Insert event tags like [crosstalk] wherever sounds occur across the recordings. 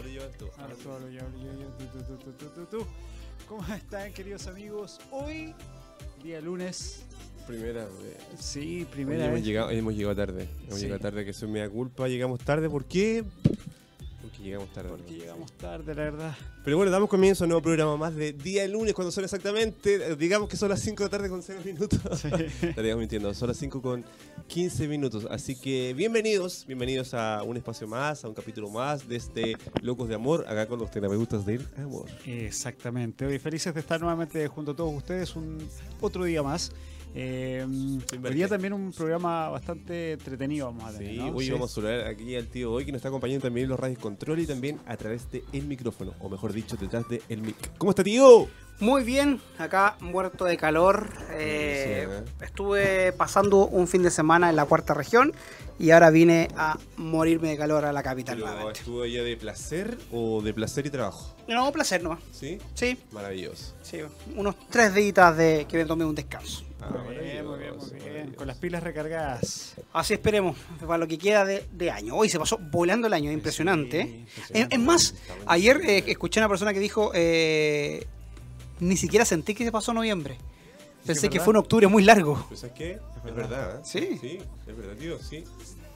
Ahora yo tú. Ahora tú, ahora yo, ahora yo, yo, tú, tú, tú, tú, tú, tú. ¿Cómo están, queridos amigos? Hoy, día lunes. Primera vez. Sí, primera hemos, vez. llegado, hoy hemos llegado tarde. Hemos Sí. llegado tarde, que eso es mi culpa. Llegamos tarde, ¿por qué? Porque llegamos tarde. Porque llegamos tarde, la verdad. Pero bueno, damos comienzo a un nuevo programa más de día lunes, cuando son exactamente, eh, digamos que son las 5 de la tarde con 0 minutos. Sí. [laughs] Estaríamos mintiendo, son las 5 con 15 minutos. Así que bienvenidos, bienvenidos a un espacio más, a un capítulo más de este Locos de Amor, acá con los terapeutas del amor. Exactamente. Hoy felices de estar nuevamente junto a todos ustedes un otro día más. Eh, hoy día también un programa bastante entretenido vamos a tener. Sí, ¿no? hoy Sí. vamos a saludar aquí al tío hoy que nos está acompañando también en los radios control y también a través del el micrófono, o mejor dicho, detrás del el mic. ¿Cómo está tío? Muy bien, acá muerto de calor. eh, Sí, ¿eh? Estuve pasando un fin de semana en la cuarta región y ahora vine a morirme de calor a la capital Pero. ¿Estuvo ella de placer o de placer y trabajo? No, placer nomás. ¿Sí? Sí, Maravilloso. sí, unos tres días de que me tomé un descanso. Ah, Muy bien, muy bien, muy bien. Con las pilas recargadas. Así esperemos, para lo que queda de, de año. Hoy se pasó volando el año, impresionante. ¿eh? Es, es más, ayer eh, escuché a una persona que dijo, eh, ni siquiera sentí que se pasó noviembre. Pensé que fue un octubre muy largo. Pero ¿sabes qué? Es verdad. verdad. ¿eh? Sí. Sí, es verdad, tío, sí.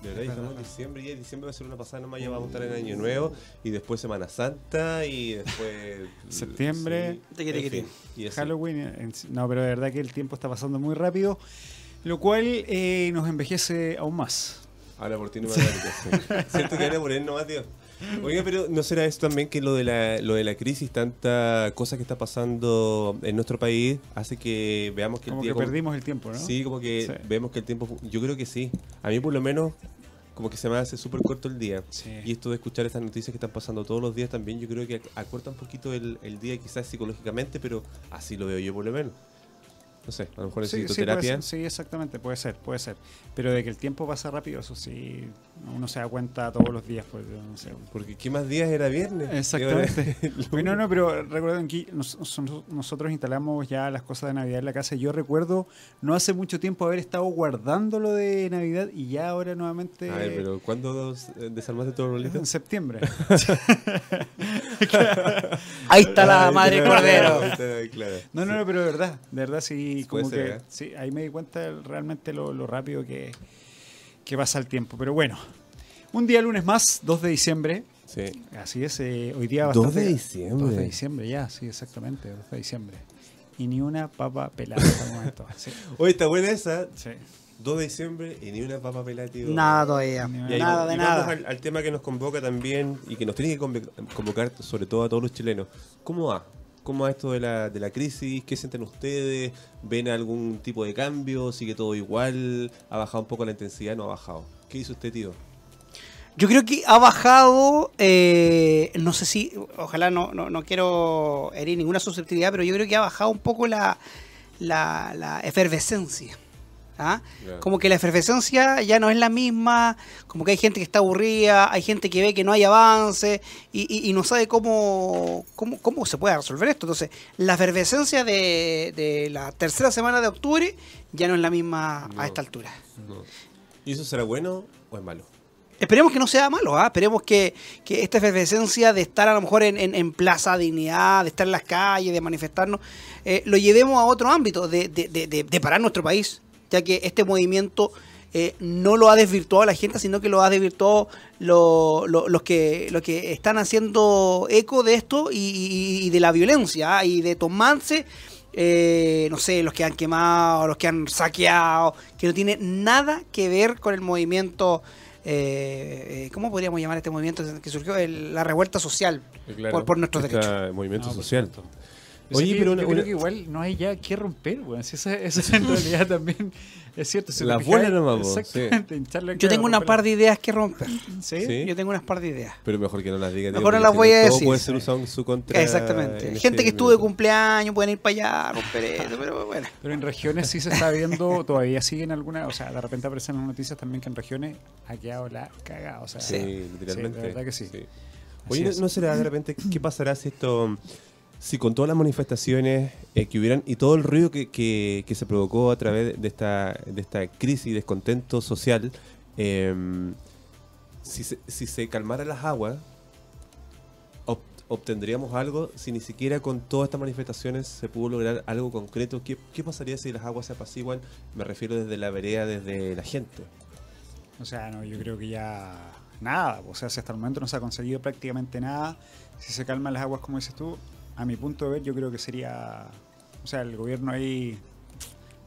De verdad, estamos en diciembre y diciembre va a ser una pasada nomás, ya vamos a estar en Año Nuevo y después Semana Santa y después... [laughs] Septiembre. sí, en fin, y. Halloween. en- No, pero de verdad que el tiempo está pasando muy rápido, lo cual eh, nos envejece aún más. Ahora por ti no me. [laughs] Siento que ahora por él nomás, tío. [laughs] Oiga, pero ¿no será esto también que lo de la, lo de la crisis, tanta cosa que está pasando en nuestro país, hace que veamos que Como el que día... como- perdimos el tiempo, ¿no? Sí, como que Sí. vemos que el tiempo... Yo creo que sí. A mí por lo menos como que se me hace súper corto el día. Sí. Y esto de escuchar estas noticias que están pasando todos los días también, yo creo que ac- acorta un poquito el, el día quizás psicológicamente, pero así lo veo yo por lo menos. No sé, a lo mejor Sí, necesito sí, puede terapia. ser, sí, exactamente, puede ser, puede ser. Pero de que el tiempo pasa rápido, eso sí, uno se da cuenta todos los días, pues, no sé. Porque ¿qué más días era viernes? Exactamente. Bueno, no, pero recuerden que nos- nos- nosotros instalamos ya las cosas de Navidad en la casa. Yo recuerdo no hace mucho tiempo haber estado guardando lo de Navidad y ya ahora nuevamente A ver, pero ¿cuándo eh, desarmaste todo los en bolitos? septiembre. Ahí está la Ah, madre cordero. No, no, no, pero de verdad, de verdad sí, Como ser, que ¿eh? sí, ahí me di cuenta realmente lo, lo rápido que, que pasa el tiempo. Pero bueno, un día lunes más, 2 de diciembre. Sí. Así es, eh, hoy día 2 de bastante- diciembre. 2 de diciembre, ya, sí, exactamente, 2 de diciembre. Y ni una papa pelada hasta el momento. [laughs] Sí, Oye, está buena esa. sí. 2 de diciembre y ni una papa pelada, tío. Nada todavía. Y ahí Nada vamos- de y vamos nada. Al, al tema que nos convoca también y que nos tiene que convocar sobre todo a todos los chilenos. ¿Cómo va? ¿Cómo va esto de la, de la crisis? ¿Qué sienten ustedes? ¿Ven algún tipo de cambio? ¿Sigue todo igual? ¿Ha bajado un poco la intensidad? ¿No ha bajado? ¿Qué dice usted, tío? Yo creo que ha bajado, eh, no sé si, ojalá no, no, no quiero herir ninguna susceptibilidad, pero yo creo que ha bajado un poco la, la, la efervescencia. ¿Ah? Como que la efervescencia ya no es la misma, como que hay gente que está aburrida, hay gente que ve que no hay avance y, y- y no sabe cómo, cómo, cómo se puede resolver esto. Entonces, la efervescencia de, de la tercera semana de octubre ya no es la misma No. a esta altura. No. ¿Y eso será bueno o es malo? Esperemos que no sea malo, ¿ah? esperemos que, que esta efervescencia de estar a lo mejor en, en- en Plaza Dignidad, de estar en las calles, de manifestarnos, eh, lo llevemos a otro ámbito, de, de- de- de- de parar nuestro país, ya que este movimiento eh, no lo ha desvirtuado a la gente, sino que lo ha desvirtuado lo- lo- los, que, los que están haciendo eco de esto y, y- y de la violencia, ¿ah? y de tomarse eh, no sé, los que han quemado, los que han saqueado, que no tiene nada que ver con el movimiento, eh, eh, ¿cómo podríamos llamar este movimiento que surgió? El- la revuelta social por, por nuestros Está derechos. el movimiento No, por social. Oye, pero yo una- creo una- que igual no hay ya que romper, weón. Si esa, esa en [laughs] realidad también es cierto. si La bola nomás, po, Exactamente. Yo tengo una par de ideas que romper. ¿Sí? Sí. Yo tengo unas par de ideas. Pero mejor que no las diga. Mejor no las voy a todo decir. puede ser usado en su contra. Exactamente. en Gente este que estuvo de cumpleaños pueden ir para allá, romper [laughs] eso, pero bueno. Pero en regiones sí se está viendo, todavía siguen algunas, o sea, de repente aparecen las noticias también que en regiones ha quedado la cagada, o sea, Sí, literalmente. Sí, de verdad que sí. Oye, ¿no, no será de repente qué pasará si esto, si con todas las manifestaciones eh, que hubieran y todo el ruido que, que- se provocó a través de esta, de esta crisis y descontento social, eh, si, se, si se calmaran las aguas, ob- obtendríamos algo si ni siquiera con todas estas manifestaciones se pudo lograr algo concreto? ¿Qué, qué pasaría si las aguas se apaciguan? Me refiero desde la vereda, desde la gente. O sea, no, yo creo que ya nada. O sea, si hasta el momento no se ha conseguido prácticamente nada, si se calman las aguas, como dices tú, a mi punto de ver, yo creo que sería. O sea, el gobierno ahí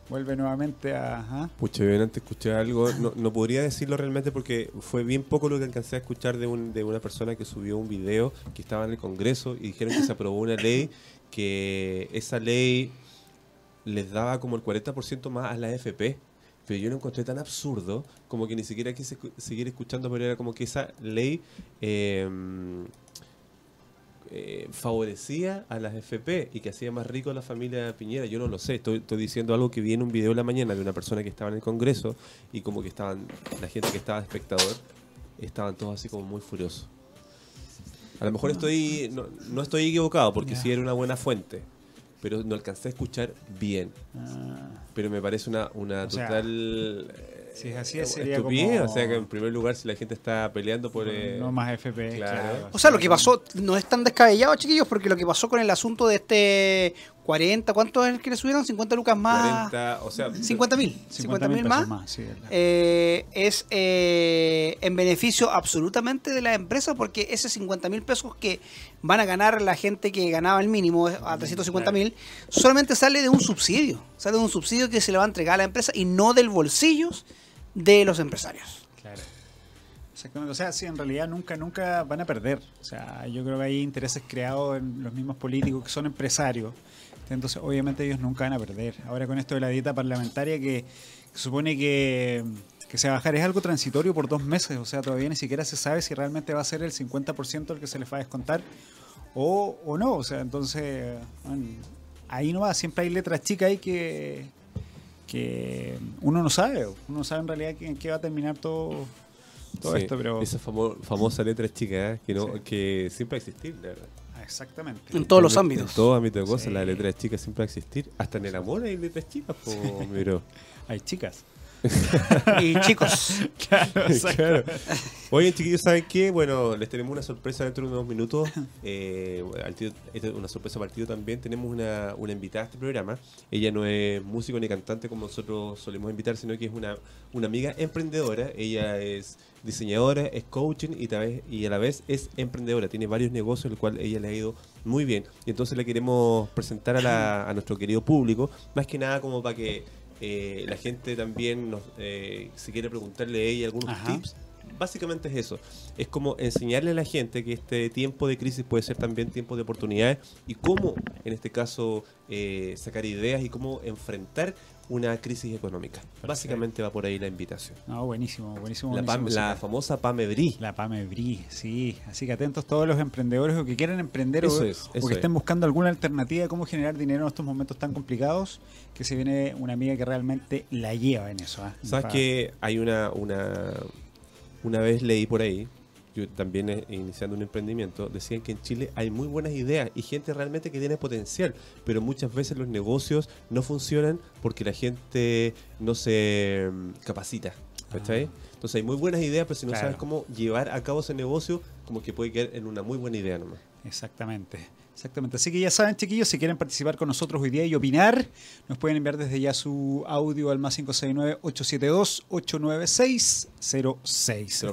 vuelve nuevamente a. ¿ah? Pucha, yo antes escuché algo, no, no podría decirlo realmente porque fue bien poco lo que alcancé a escuchar de, un, de una persona que subió un video que estaba en el Congreso y dijeron que se aprobó una ley, que esa ley les daba como el 40% más a la FP. Pero yo lo encontré tan absurdo como que ni siquiera quise seguir escuchando, pero era como que esa ley eh, eh, favorecía a las FP y que hacía más rico a la familia Piñera. Yo no lo sé, estoy, estoy diciendo algo que vi en un video de la mañana de una persona que estaba en el Congreso y como que estaban, la gente que estaba de espectador, estaban todos así como muy furiosos. A lo mejor estoy, no, no estoy equivocado porque sí era una buena fuente, pero no alcancé a escuchar bien. Ah, Pero me parece una, una O total... si es así, sería como- O sea que en primer lugar si la gente está peleando por... eh, no más FP. claro. Claro. O sea, lo que pasó no es tan descabellado, chiquillos, porque lo que pasó con el asunto de este 40, ¿cuánto es el que le subieron? 50 lucas más. 40, o sea... 50 mil. 50 mil pesos más. sí, eh, es eh, en beneficio absolutamente de la empresa porque ese 50 mil pesos que van a ganar la gente que ganaba el mínimo eh, a 350 mil solamente sale de un subsidio, sale de un subsidio que se le va a entregar a la empresa y no del bolsillo de los empresarios. Claro. Exactamente. O sea, sí, en realidad nunca, nunca van a perder. O sea, yo creo que hay intereses creados en los mismos políticos que son empresarios. Entonces, obviamente ellos nunca van a perder. Ahora con esto de la dieta parlamentaria que, que supone que, que se va a bajar es algo transitorio por dos meses. O sea, todavía ni siquiera se sabe si realmente va a ser el 50% el que se les va a descontar o, o no. O sea, entonces, bueno, ahí no va. Siempre hay letras chicas ahí que, que uno no sabe. Uno no sabe en realidad en qué va a terminar todo, todo Sí, esto, pero... Esa famo- famosa letra chica ¿eh? que, no, Sí. que siempre va a existir, la verdad. Ah, Exactamente. En todos los En- ámbitos. En todos ámbitos de cosas, Sí. la letra chica siempre va a existir. Hasta en el amor hay letras chicas, po. [laughs] Hay chicas. [laughs] Y chicos, [laughs] claro. Oye, chiquillos, ¿saben qué? Bueno, les tenemos una sorpresa dentro de unos minutos. [laughs] Eh, al tío- esta es una sorpresa para el tío también. Tenemos una, una invitada a este programa. Ella no es músico ni cantante como nosotros solemos invitar, sino que es una, una amiga emprendedora. Ella es diseñadora, es coaching y, tal vez- y a la vez es emprendedora. Tiene varios negocios, el cual ella le ha ido muy bien. Y entonces le queremos presentar a, la- a nuestro querido público, más que nada como para que eh, la gente también, nos, eh, si quiere preguntarle a ella algunos Ajá. tips, básicamente es eso. Es como enseñarle a la gente que este tiempo de crisis puede ser también tiempo de oportunidades y cómo, en este caso, eh, sacar ideas y cómo enfrentar una crisis económica. Básicamente va por ahí la invitación. No, buenísimo, buenísimo. La, buenísimo, Pam- la famosa Pame Bri. La PAME BRI, sí. Así que atentos todos los emprendedores o que quieran emprender Eso o, es, o eso que estén es. buscando alguna alternativa de cómo generar dinero en estos momentos tan complicados, que se viene una amiga que realmente la lleva en eso. ¿ah? ¿Sabes Pa- que hay una, una, una vez leí por ahí, yo también eh, iniciando un emprendimiento, decían que en Chile hay muy buenas ideas y gente realmente que tiene potencial, pero muchas veces los negocios no funcionan porque la gente no se mm, capacita. ¿cachai? Entonces hay muy buenas ideas, pero si no Claro. sabes cómo llevar a cabo ese negocio, como que puede quedar en una muy buena idea nomás. Exactamente. Exactamente. Así que ya saben, chiquillos, si quieren participar con nosotros hoy día y opinar, nos pueden enviar desde ya su audio al más 569-872-89606. ¿Se lo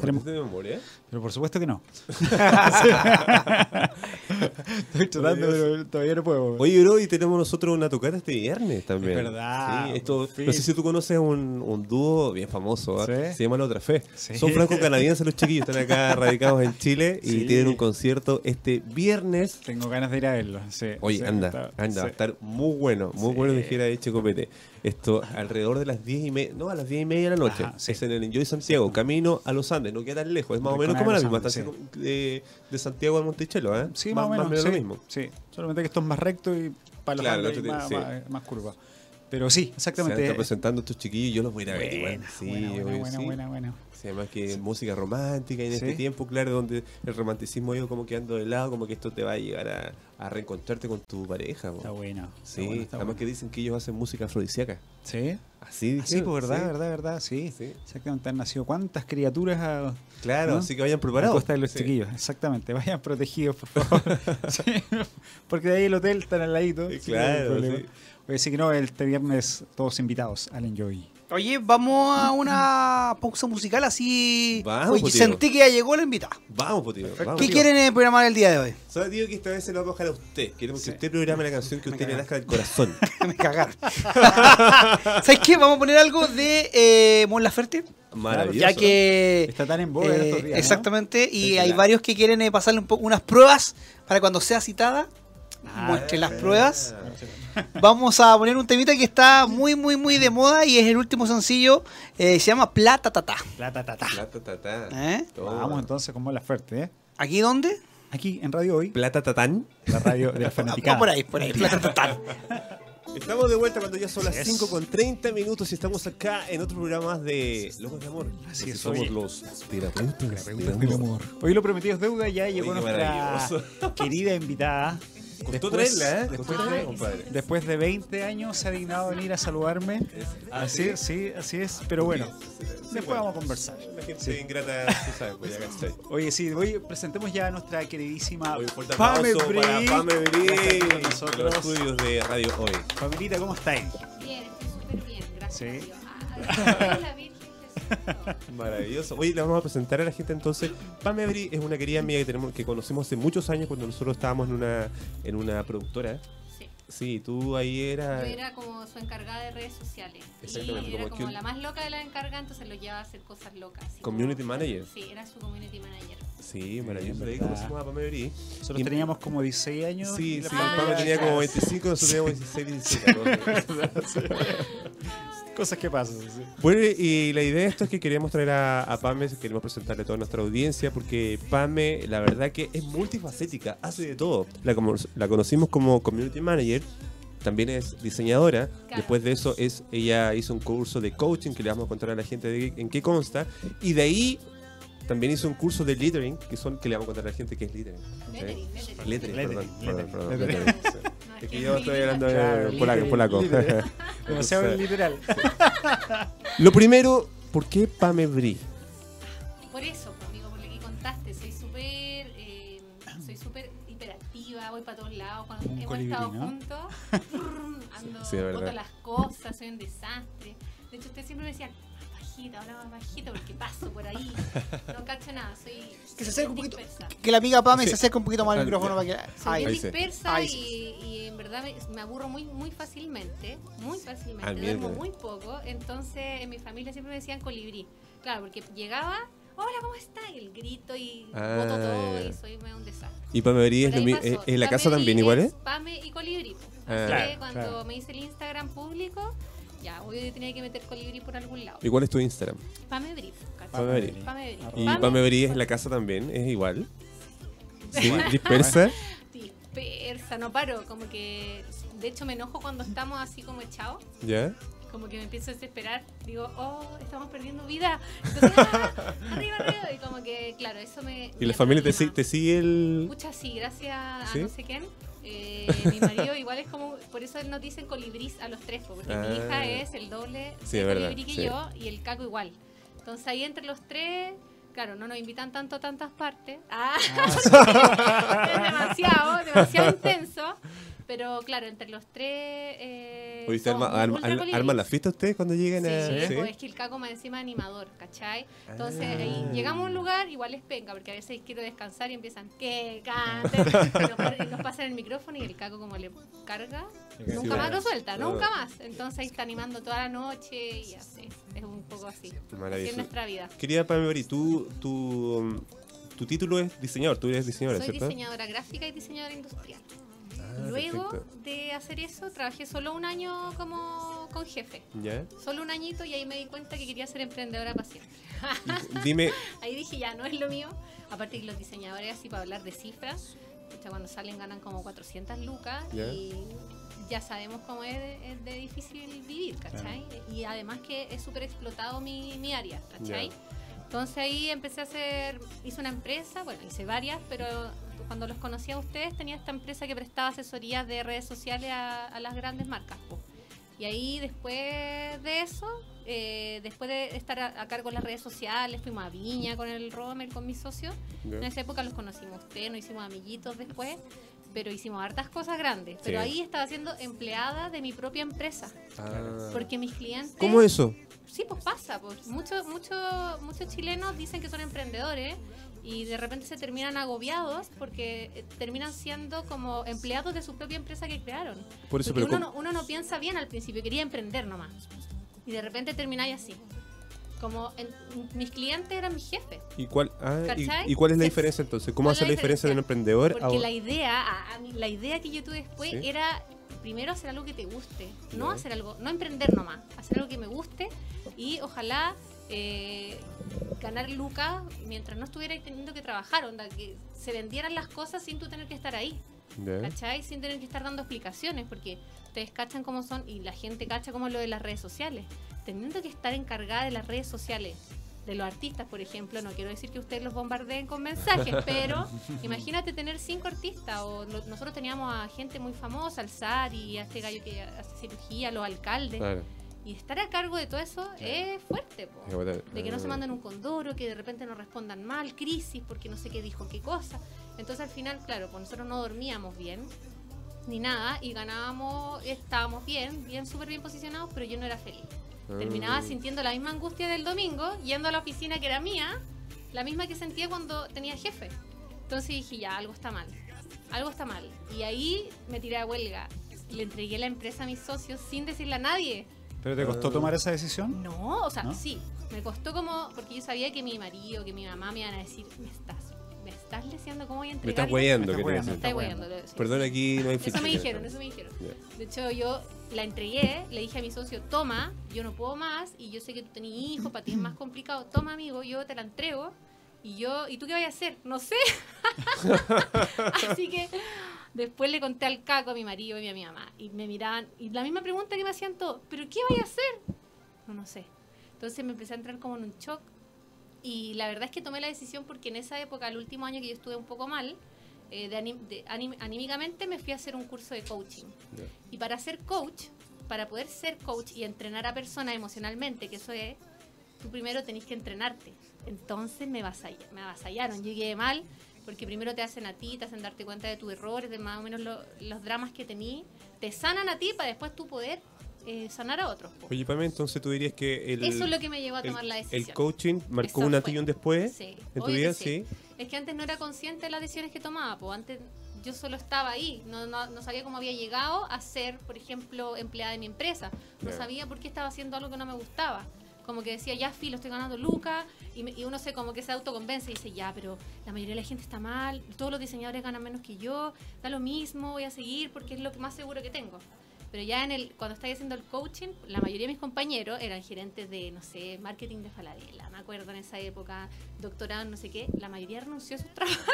de memoria? Pero por supuesto que no. [laughs] [laughs] [laughs] Estoy tratando, pero todavía no puedo. Oye, bro, y tenemos nosotros una tocata este viernes también. Es verdad, Sí, esto, no sé si tú conoces un, un dúo bien famoso, ¿ah? Sí. se llama La Otra Fe. Son franco-canadienses los chiquillos, están acá [laughs] radicados en Chile y tienen un concierto este viernes. Tengo ganas de ir a verlo. Oye, anda, está- anda, va a estar muy bueno, muy bueno, dijera Eche Copete. Esto alrededor de las 10 y media, no, a las 10 y media de la noche. Ajá, sí. Es en el Enjoy Santiago, camino a los Andes, no queda tan lejos, es más o menos como la misma Andes, estación de, de Santiago al Monticello, ¿eh? Sí, más, o menos. sí, lo mismo. Sí, solamente que esto es más recto y para los Claro, Andes más- más curva. Pero sí, Se exactamente. están presentando estos chiquillos, yo los voy a ir a ver igual. Sí, buena, buena, buena, sí. buena, buena. Sí, además que música romántica y en este tiempo, claro, donde el romanticismo ha ido como quedando de lado, como que esto te va a llegar a, a reencontrarte con tu pareja. Está bueno. está Sí, bueno, está además bueno. que dicen que ellos hacen música afrodisíaca. Sí. Así Ah, sí, dijeron, pues verdad, sí. verdad, verdad, sí. Exactamente, han nacido cuántas criaturas a- Claro, ¿no? así que vayan preparados. de los chiquillos, exactamente. Vayan protegidos, por favor. [laughs] Sí, Porque de ahí el hotel está al ladito. Sí, sí, no Oye, sí que no, este viernes todos invitados al Enjoy. Oye, vamos a una pausa musical así. Vamos, Oye, sentí que ya llegó la invitada. Vamos. Vamos, ¿Qué tío. quieren eh, programar el día de hoy? Solo digo que esta vez se lo vamos a dejar a usted. Queremos que usted programe la canción que Me usted le nazca del corazón. [laughs] Me cagaron. [laughs] ¿Sabes qué? Vamos a poner algo de eh, Mon Laferte. Maravilloso. Ya que. Está tan en boga en eh, estos días, ¿no? Exactamente. Y hay claro. varios que quieren eh, pasarle un unas pruebas para cuando sea citada. Ah, muestre las Ah. pruebas. Vamos a poner un temita que está muy, muy, muy de moda y es el último sencillo. eh, se llama Plata Tata. La, ta, ta, ta. Plata tatán. ¿Eh? Vamos entonces con la Fuerte, ¿eh? ¿Aquí dónde? Aquí en Radio Hoy, Plata tatán. la radio de la fanaticada. Ah, por ahí, por ahí. Plata Tata. [laughs] Estamos de vuelta cuando ya son las Así es. 5 con 30 minutos y estamos acá en otro programa más de Locos de Amor. Así es, somos oye. los terapeutas del Del amor. amor. Hoy lo prometido es deuda, ya llegó nuestra querida invitada. Costó Después- traerla, ¿eh? después Costó de- traerla, compadre. Después de 20 años se ha dignado venir a saludarme. Así, es, sí, así es. Pero bueno, después bueno. vamos a conversar. La gente Sí. ingrata, tú sabes, pues ya cachai. [laughs] Oye, sí, hoy presentemos ya a nuestra queridísima un Pame aplauso para. Pame Bri, Ya está aquí con en los nosotros. estudios de Radio Hoy. Pamelita, ¿cómo estáis? Bien, estoy súper bien, gracias Sí. [laughs] [laughs] Maravilloso. Hoy le vamos a presentar a la gente entonces. Pame Bri es una querida amiga que tenemos que conocimos hace muchos años cuando nosotros estábamos en una en una productora. Sí. Sí, tú ahí Yo eras era como su encargada de redes sociales. Exactamente, Y era como como que- la más loca de la encargada, entonces lo llevaba a hacer cosas locas. Community como- manager. Sí, era su community manager. Sí, maravilloso. De ahí conocimos a Pame Bri. Nosotros Y- teníamos como 16 años. Sí, sí, Ah, Pame tenía como claro. 25, nosotros teníamos 16, 17. [laughs] [laughs] Cosas que pasan. sí. Bueno, y la idea de esto es que queríamos traer a, a Pame, queremos presentarle a toda nuestra audiencia, porque Pame, la verdad que es multifacética, hace de todo. La, como- la conocimos como community manager, también es diseñadora. Claro. Después de eso, es ella hizo un curso de coaching que le vamos a contar a la gente de, en qué consta. Y de ahí también hizo un curso de littering, que son que le vamos a contar a la gente qué es littering. ¿sí? Lettering, lettering. Lettering, perdón, Lettering, perdón, perdón, lettering. lettering. [laughs] No, Es que que yo estoy hablando polaco. Demasiado literal. Lo primero, ¿por qué Pame Bri? Por eso, pues, amigo, por lo que contaste, soy súper eh, soy súper hiperactiva, voy para todos lados, cuando Un hemos colibrí, estado ¿no? juntos, [laughs] ando, Sí, verdad. boto las cosas, soy un desastre. De hecho, usted siempre me decía, bajita, ahora más bajita, porque paso por ahí, no cacho nada, soy Que se acerque un poquito. dispersa. Que la amiga Pame Sí. se acerque un poquito más al micrófono para que. Soy Ahí. bien Ahí sí. dispersa Ahí y, sí. y en verdad me, me aburro muy muy fácilmente, muy fácilmente, Al duermo miércoles. muy poco, entonces en mi familia siempre me decían colibrí. Claro, porque llegaba, hola, ¿cómo está? Y el grito y Ah, boto todo y soy un desastre. Y Pame Bri es, es- es la casa Pame también y igual, es ¿eh? Pame y colibrí. Ah. Así Claro, que cuando claro. me hice el Instagram público, ya, obvio yo tenía que meter colibrí por algún lado. ¿Y cuál es tu Instagram? Pame Bri, ¿cachai? Pame Y Pame- Pame Bri es la casa también, es igual. [laughs] Sí, dispersa. dispersa, no paro, como que de hecho me enojo cuando estamos así como echados, ¿Ya? como que me empiezo a desesperar, digo, oh, estamos perdiendo vida, entonces, ¡ah! [laughs] arriba, arriba, y como que, claro, eso me... ¿Y la me familia te, te sigue el...? Pucha, sí, gracias a ¿Sí? no sé quién. Eh, mi marido igual es como, por eso nos dicen colibrís a los tres, po, porque mi Ah. hija es el doble Sí, de verdad, colibrí que sí. yo y el caco igual. Entonces ahí entre los tres, claro, no nos invitan tanto a tantas partes. Ah, [laughs] es demasiado, demasiado intenso. Pero claro, entre los tres... Eh, Oye, ¿se somos arma, arma- ultra arma- colibrís. arman la fiesta ustedes cuando lleguen a...? Sí, ¿sí? pues es que el caco más encima animador, ¿cachai? Entonces Ah. ahí llegamos a un lugar, igual es penca, porque a veces quiero descansar y empiezan, que canten, [laughs] y nos, pasan el micrófono y el caco como le carga, Sí, nunca bueno. más lo suelta, No. nunca más. Entonces ahí está animando toda la noche y así, es un poco así. Así Maravilloso. es nuestra vida. Querida Pame Bri, tú, tú, tu título es diseñador, tú eres diseñadora, Soy ¿cierto? diseñadora gráfica y diseñadora industrial. Ah, Luego perfecto. de hacer eso, trabajé solo un año como con jefe. ¿Ya? Solo un añito y ahí me di cuenta que quería ser emprendedora para siempre. Dime, [laughs] Ahí dije, ya no es lo mío. Aparte que los diseñadores, así para hablar de cifras, cuando salen ganan como 400 lucas Ya. y ya sabemos cómo es de, es de difícil vivir, ¿cachai? Y además que es súper explotado mi, mi área, ¿cachai? Entonces ahí empecé a hacer, hice una empresa, bueno, hice varias, pero cuando los conocí a ustedes tenía esta empresa que prestaba asesorías de redes sociales a, a las grandes marcas. po. Y ahí después de eso, eh, después de estar a, a cargo de las redes sociales, fuimos a Viña con el Romer, con mis socios. En esa época los conocimos usted, nos hicimos amiguitos después, pero hicimos hartas cosas grandes. Pero Sí. ahí estaba siendo empleada de mi propia empresa. Ah. Porque mis clientes... ¿Cómo es eso? Sí, pues pasa. Pues. Muchos muchos muchos chilenos dicen que son emprendedores y de repente se terminan agobiados porque eh, terminan siendo como empleados de su propia empresa que crearon. Por eso, pero uno, no, uno no piensa bien al principio, quería emprender nomás. Y de repente termináis así. Como en- mis clientes eran mis jefes. ¿Y cuál, ah, y, y cuál es la diferencia entonces? ¿Cómo ¿Cuál es hace la diferencia de un emprendedor a Porque un- la idea, a- a mí- la idea que yo tuve después Sí. era primero hacer algo que te guste, no Ya. hacer algo, no emprender nomás, hacer algo que me guste y ojalá eh, ganar lucas mientras no estuviera teniendo que trabajar, onda, que se vendieran las cosas sin tú tener que estar ahí. ¿cachai? Sin tener que estar dando explicaciones, porque ustedes cachan cómo son y la gente cacha cómo es lo de las redes sociales, teniendo que estar encargada de las redes sociales de los artistas, por ejemplo, no quiero decir que ustedes los bombardeen con mensajes, [laughs] pero imagínate tener cinco artistas, o no- nosotros teníamos a gente muy famosa, al SAR y a este gallo que hace cirugía, los alcaldes, Claro. Y estar a cargo de todo eso es fuerte, po. De que no se mandan un condoro, que de repente no respondan mal, crisis, porque no sé qué dijo, qué cosa. Entonces al final, claro, pues nosotros no dormíamos bien, ni nada, y ganábamos, estábamos bien, bien, súper bien posicionados, pero yo no era feliz. Terminaba Ah. sintiendo la misma angustia del domingo, yendo a la oficina que era mía, la misma que sentía cuando tenía jefe. Entonces dije, ya, algo está mal, algo está mal. Y ahí me tiré a huelga. Le entregué la empresa a mis socios sin decirle a nadie. ¿Pero te costó tomar esa decisión? No, o sea, ¿No? sí. Me costó como, porque yo sabía que mi marido, que mi mamá me iban a decir, me estás, me estás leseando, ¿cómo voy a Me entregar? Me estás hueando. decir. Me estás Está hueando. Perdón, aquí no hay Eso me dijeron, eso me dijeron. De hecho, yo la entregué, le dije a mi socio, toma, yo no puedo más, y yo sé que tú tenés hijos, para ti es más complicado, toma amigo, yo te la entrego, y yo, ¿y tú qué vas a hacer? No sé. [laughs] Así que después le conté al caco a mi marido y a mi mamá, y me miraban, y la misma pregunta que me hacían todos, ¿pero qué vais a hacer? No, no sé. Entonces me empecé a entrar como en un shock, y la verdad es que tomé la decisión porque en esa época, el último año que yo estuve un poco mal, eh, de anim- de anim- anímicamente me fui a hacer un curso de coaching. Ya. Y para ser coach, para poder ser coach y entrenar a personas emocionalmente, que eso es, tú primero tenés que entrenarte. Entonces me, avasall- me avasallaron, llegué mal, porque primero te hacen a ti, te hacen darte cuenta de tus errores, de más o menos lo- los dramas que tení, te sanan a ti para después tú poder eh, sanar a otros. po. Oye, Pame, entonces tú dirías que el, Eso es lo que me llevó a el- tomar la el decisión. coaching marcó Eso un antes y un después Sí, en tu vida, sí. sí. Es que antes no era consciente de las decisiones que tomaba, pues antes yo solo estaba ahí, no, no, no sabía cómo había llegado a ser, por ejemplo, empleada de mi empresa, no sabía por qué estaba haciendo algo que no me gustaba. Como que decía, ya, filo, estoy ganando lucas, y, y uno se como que se autoconvence y dice, ya, pero la mayoría de la gente está mal, todos los diseñadores ganan menos que yo, da lo mismo, voy a seguir porque es lo que más seguro que tengo. Pero ya en el, cuando estaba haciendo el coaching, la mayoría de mis compañeros eran gerentes de, no sé, marketing de Falabella, me acuerdo en esa época, doctorado en no sé qué, la mayoría renunció a sus [laughs] trabajos.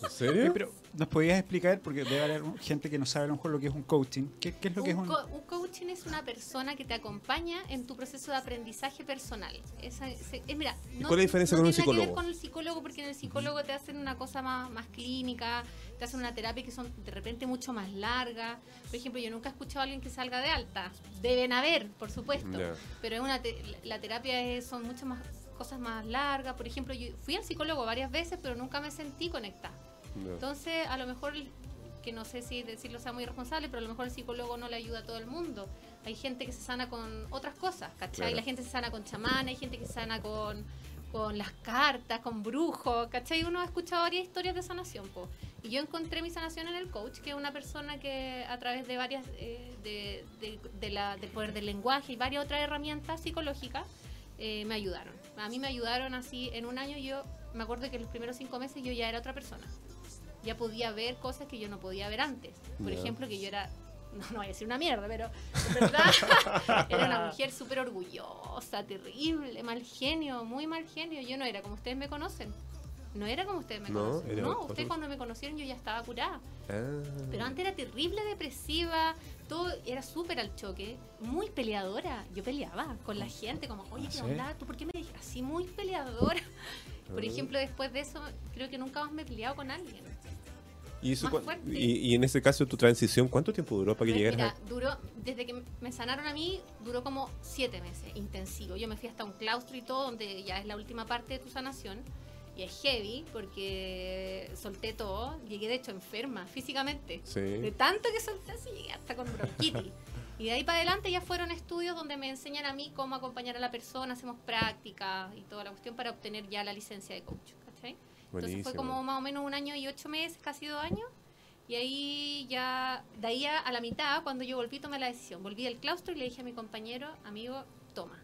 ¿En Oye, serio? pero ¿nos podías explicar? Porque debe haber gente que no sabe a lo mejor lo que es un coaching. ¿Qué, qué es lo que es Un, un...? co- un coaching es una persona que te acompaña en tu proceso de aprendizaje personal. Esa- se- es, mira, ¿Y cuál es la diferencia con un que ver psicólogo? con el psicólogo porque en el psicólogo te hacen una cosa más, más clínica, te hacen una terapia que son de repente mucho más largas. Por ejemplo, yo nunca he escuchado a alguien que salga de alta. Deben haber, por supuesto. Pero es una te- la terapia es- son muchas más cosas más largas. Por ejemplo, yo fui al psicólogo varias veces, pero nunca me sentí conectada. Entonces, a lo mejor, que no sé si decirlo sea muy responsable, pero a lo mejor el psicólogo no le ayuda a todo el mundo. Hay gente que se sana con otras cosas, ¿cachai? Claro. La gente se sana con chamán, hay gente que se sana con, con las cartas, con brujos, ¿cachai? Uno ha escuchado varias historias de sanación, po. Y yo encontré mi sanación en el coach, que es una persona que a través de varias, eh, de, de- de la, del poder del lenguaje y varias otras herramientas psicológicas, eh, me ayudaron. A mí me ayudaron así, en un año yo, me acuerdo que en los primeros cinco meses yo ya era otra persona. Ya podía ver cosas que yo no podía ver antes. Por ejemplo, que yo era, no, no voy a decir una mierda, pero en verdad [laughs] era una [laughs] mujer súper orgullosa, terrible, mal genio, muy mal genio. Yo no era como ustedes me conocen. No era como ustedes me No, conocen. era No, otro. ustedes cuando me conocieron yo ya estaba curada. Ah. Pero antes era terrible, depresiva, todo era súper al choque, muy peleadora. Yo peleaba con la gente, como, oye, ¿Ah, ¿qué onda? ¿Tú por qué me dijiste así muy peleadora? [laughs] Por Ah. ejemplo, después de eso, creo que nunca más me he peleado con alguien. ¿Y, eso más fuerte. y, y en ese caso, tu transición, ¿cuánto tiempo duró para que Pues llegaras mira, duró, desde que me sanaron a mí, duró como siete meses, intensivo. Yo me fui hasta un claustro y todo, donde ya es la última parte de tu sanación. Y es heavy, porque solté todo. Llegué, de hecho, enferma físicamente. Sí. De tanto que solté así, llegué hasta con bronquitis. [laughs] Y de ahí para adelante ya fueron estudios donde me enseñan a mí cómo acompañar a la persona, hacemos prácticas y toda la cuestión para obtener ya la licencia de coach. ¿Cachai? Entonces fue Buenísimo. como más o menos un año y ocho meses, casi dos años. Y ahí ya, de ahí a, la mitad, cuando yo volví, tomé la decisión. Volví del claustro y le dije a mi compañero, amigo, toma.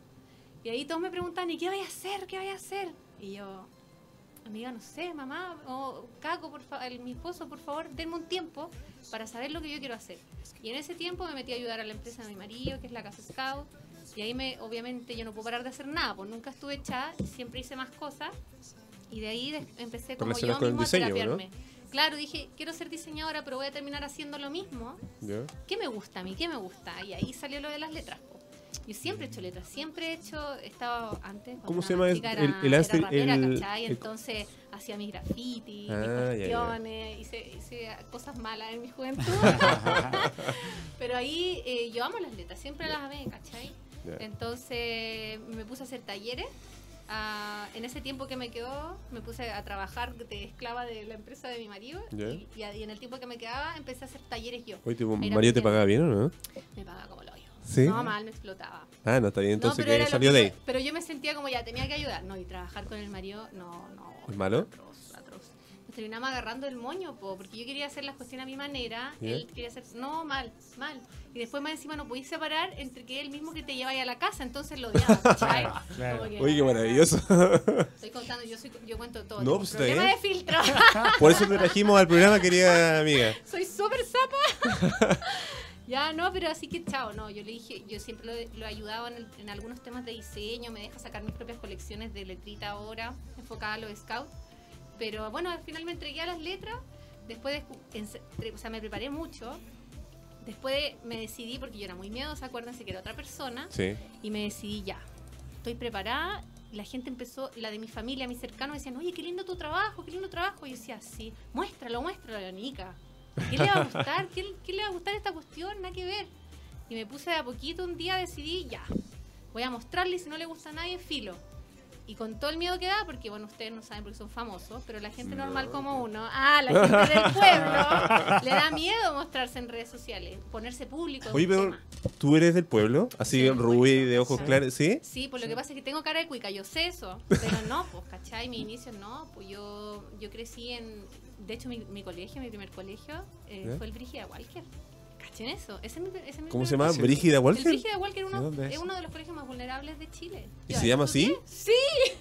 Y ahí todos me preguntan, ¿y qué voy a hacer? ¿Qué voy a hacer? Y yo, amiga, no sé, mamá, o Caco, por fa- el- mi esposo, por favor, denme un tiempo para saber lo que yo quiero hacer. Y en ese tiempo me metí a ayudar a la empresa de mi marido, que es la Casa Scout. Y ahí me, obviamente, yo no puedo parar de hacer nada, pues nunca estuve echada, siempre hice más cosas. Y de ahí empecé como yo mismo a diseño, ¿no? terapiarme. Claro, dije, quiero ser diseñadora, pero voy a terminar haciendo lo mismo. ¿Qué me gusta a mí? ¿Qué me gusta? Y ahí salió lo de las letras. po. Yo siempre he hecho letras, siempre he hecho, estaba antes. ¿Cómo se era llama el- el- era- el era rapera, el- ¿cachai? el- Entonces hacía mis grafitis, Ah, mis ya. cuestiones, hice, hice cosas malas en mi juventud. [laughs] Pero ahí eh, yo amo las letras, siempre las amé, ¿cachai? Entonces me puse a hacer talleres. Ah, en ese tiempo que me quedó, me puse a trabajar de esclava de la empresa de mi marido. Ya. Y, y en el tiempo que me quedaba, empecé a hacer talleres yo. Oye, ¿tu marido te pagaba bien o no? Me pagaba como lo yo. ¿Sí? No, mal, me explotaba. Ah, no, está bien. Entonces, no, pero ¿qué era lo salió que de ahí? Pero yo me sentía como ya, tenía que ayudar. No, y trabajar con el marido, no, no. ¿Es malo? Nos terminamos agarrando el moño, po, porque yo quería hacer las cuestiones a mi manera, ¿Ya? él quería hacer... No, mal, mal. Y después más encima no podéis separar entre que él mismo que te lleva a la casa, entonces lo odiaba. [laughs] Claro. Que- Oye, qué maravilloso. Estoy contando, yo, soy, yo cuento todo. No, pues, está problema bien. de filtro. [laughs] Por eso te trajimos al programa, querida amiga. [laughs] Soy súper zapa. ya, no, pero así que chao, no. Yo le dije, yo siempre lo, lo he ayudado en, el- en algunos temas de diseño, me deja sacar mis propias colecciones de letrita ahora, enfocada a los scouts. Pero bueno, al final me entregué a las letras, después, de, o sea, me preparé mucho. Después me decidí, porque yo era muy miedosa, acuérdense que era otra persona, Sí. y me decidí ya, estoy preparada. La gente empezó, la de mi familia, mis cercanos, decían, oye, qué lindo tu trabajo, qué lindo trabajo. Y yo decía, sí, muéstralo, muéstralo, Nica. ¿Qué le va a gustar? ¿Qué, qué le va a gustar esta cuestión? Nada que ver. Y me puse de a poquito un día, decidí, ya, voy a mostrarle y si no le gusta a nadie, filo. Y con todo el miedo que da, porque bueno, ustedes no saben porque son famosos, pero la gente normal como uno, ah, la gente del [laughs] pueblo, le da miedo mostrarse en redes sociales, ponerse público. Oye, pero tema. tú eres del pueblo, así Sí, rubí, de ojos Sí. claros, ¿sí? Sí, pues lo que pasa es que tengo cara de cuica, yo sé eso, pero no, pues, ¿cachai? Mi inicio no, pues yo, yo crecí en, de hecho mi, mi colegio, mi primer colegio, eh, fue el Brígida Walker. ¿Cachen eso? Ese es mi, ese es mi ¿Cómo se llama? ¿Brígida El Walker? Brígida Walker uno- ¿De dónde es? es uno de los colegios más vulnerables de Chile. ¿Y Yo se llama así? Sí,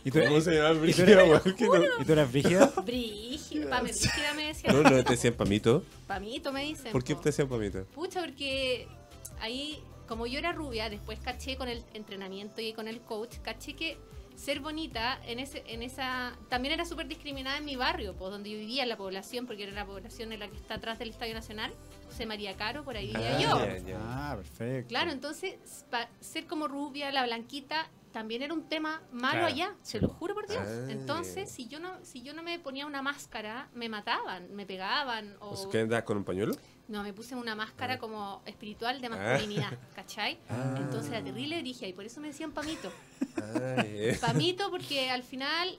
¿Y tú, ¿Cómo se llama Brígida Walker? ¿Y tú eras brígida? Brígida, Brígida me decía. no, no te decían pamito. Pamito me dicen. ¿Por qué po. te decían pamito? Pucha, porque ahí, como yo era rubia, después caché con el entrenamiento y con el coach, caché que ser bonita en ese en esa también era súper discriminada en mi barrio, pues donde yo vivía, en la población, porque era la población en la que está atrás del Estadio Nacional, José María Caro, por ahí vivía Ah, yo. ya, ya. Ah, perfecto. Claro, entonces pa- ser como rubia, la blanquita, también era un tema malo Claro, allá, se lo juro por Dios. Ah, entonces, si yo no si yo no me ponía una máscara, me mataban, me pegaban o ¿O sea, que andas con un pañuelo? No, me puse una máscara como espiritual de Ah. masculinidad, ¿cachai? Ah. Entonces era terrible brigia y por eso me decían Pamito. Ah, ya. [laughs] Pamito porque al final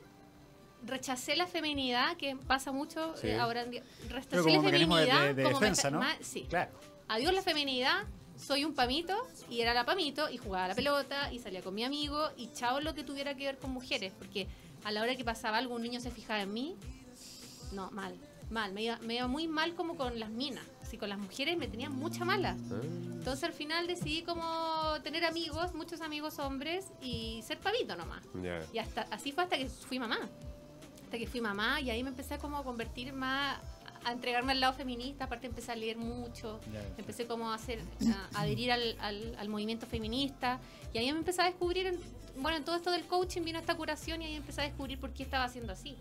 rechacé la feminidad, que pasa mucho Sí. eh, ahora en día. Rechacé como la de, feminidad de- de como defensa, ¿no? sí. Claro. Adiós la feminidad, soy un Pamito y era la Pamito y jugaba a la pelota y salía con mi amigo y chao lo que tuviera que ver con mujeres, porque a la hora que pasaba algo un niño se fijaba en mí, no, mal, mal, me iba, me iba muy mal como con las minas, así con las mujeres me tenía mucha mala. Entonces al final decidí como tener amigos, muchos amigos hombres y ser pavito nomás. Ya. Y hasta así fue hasta que fui mamá. Hasta que fui mamá y ahí me empecé a como a convertir más a entregarme al lado feminista, aparte empecé a leer mucho, Ya, empecé como a hacer a adherir al, al- al movimiento feminista y ahí me empecé a descubrir en- bueno, en todo esto del coaching vino esta curación y ahí empecé a descubrir por qué estaba haciendo así.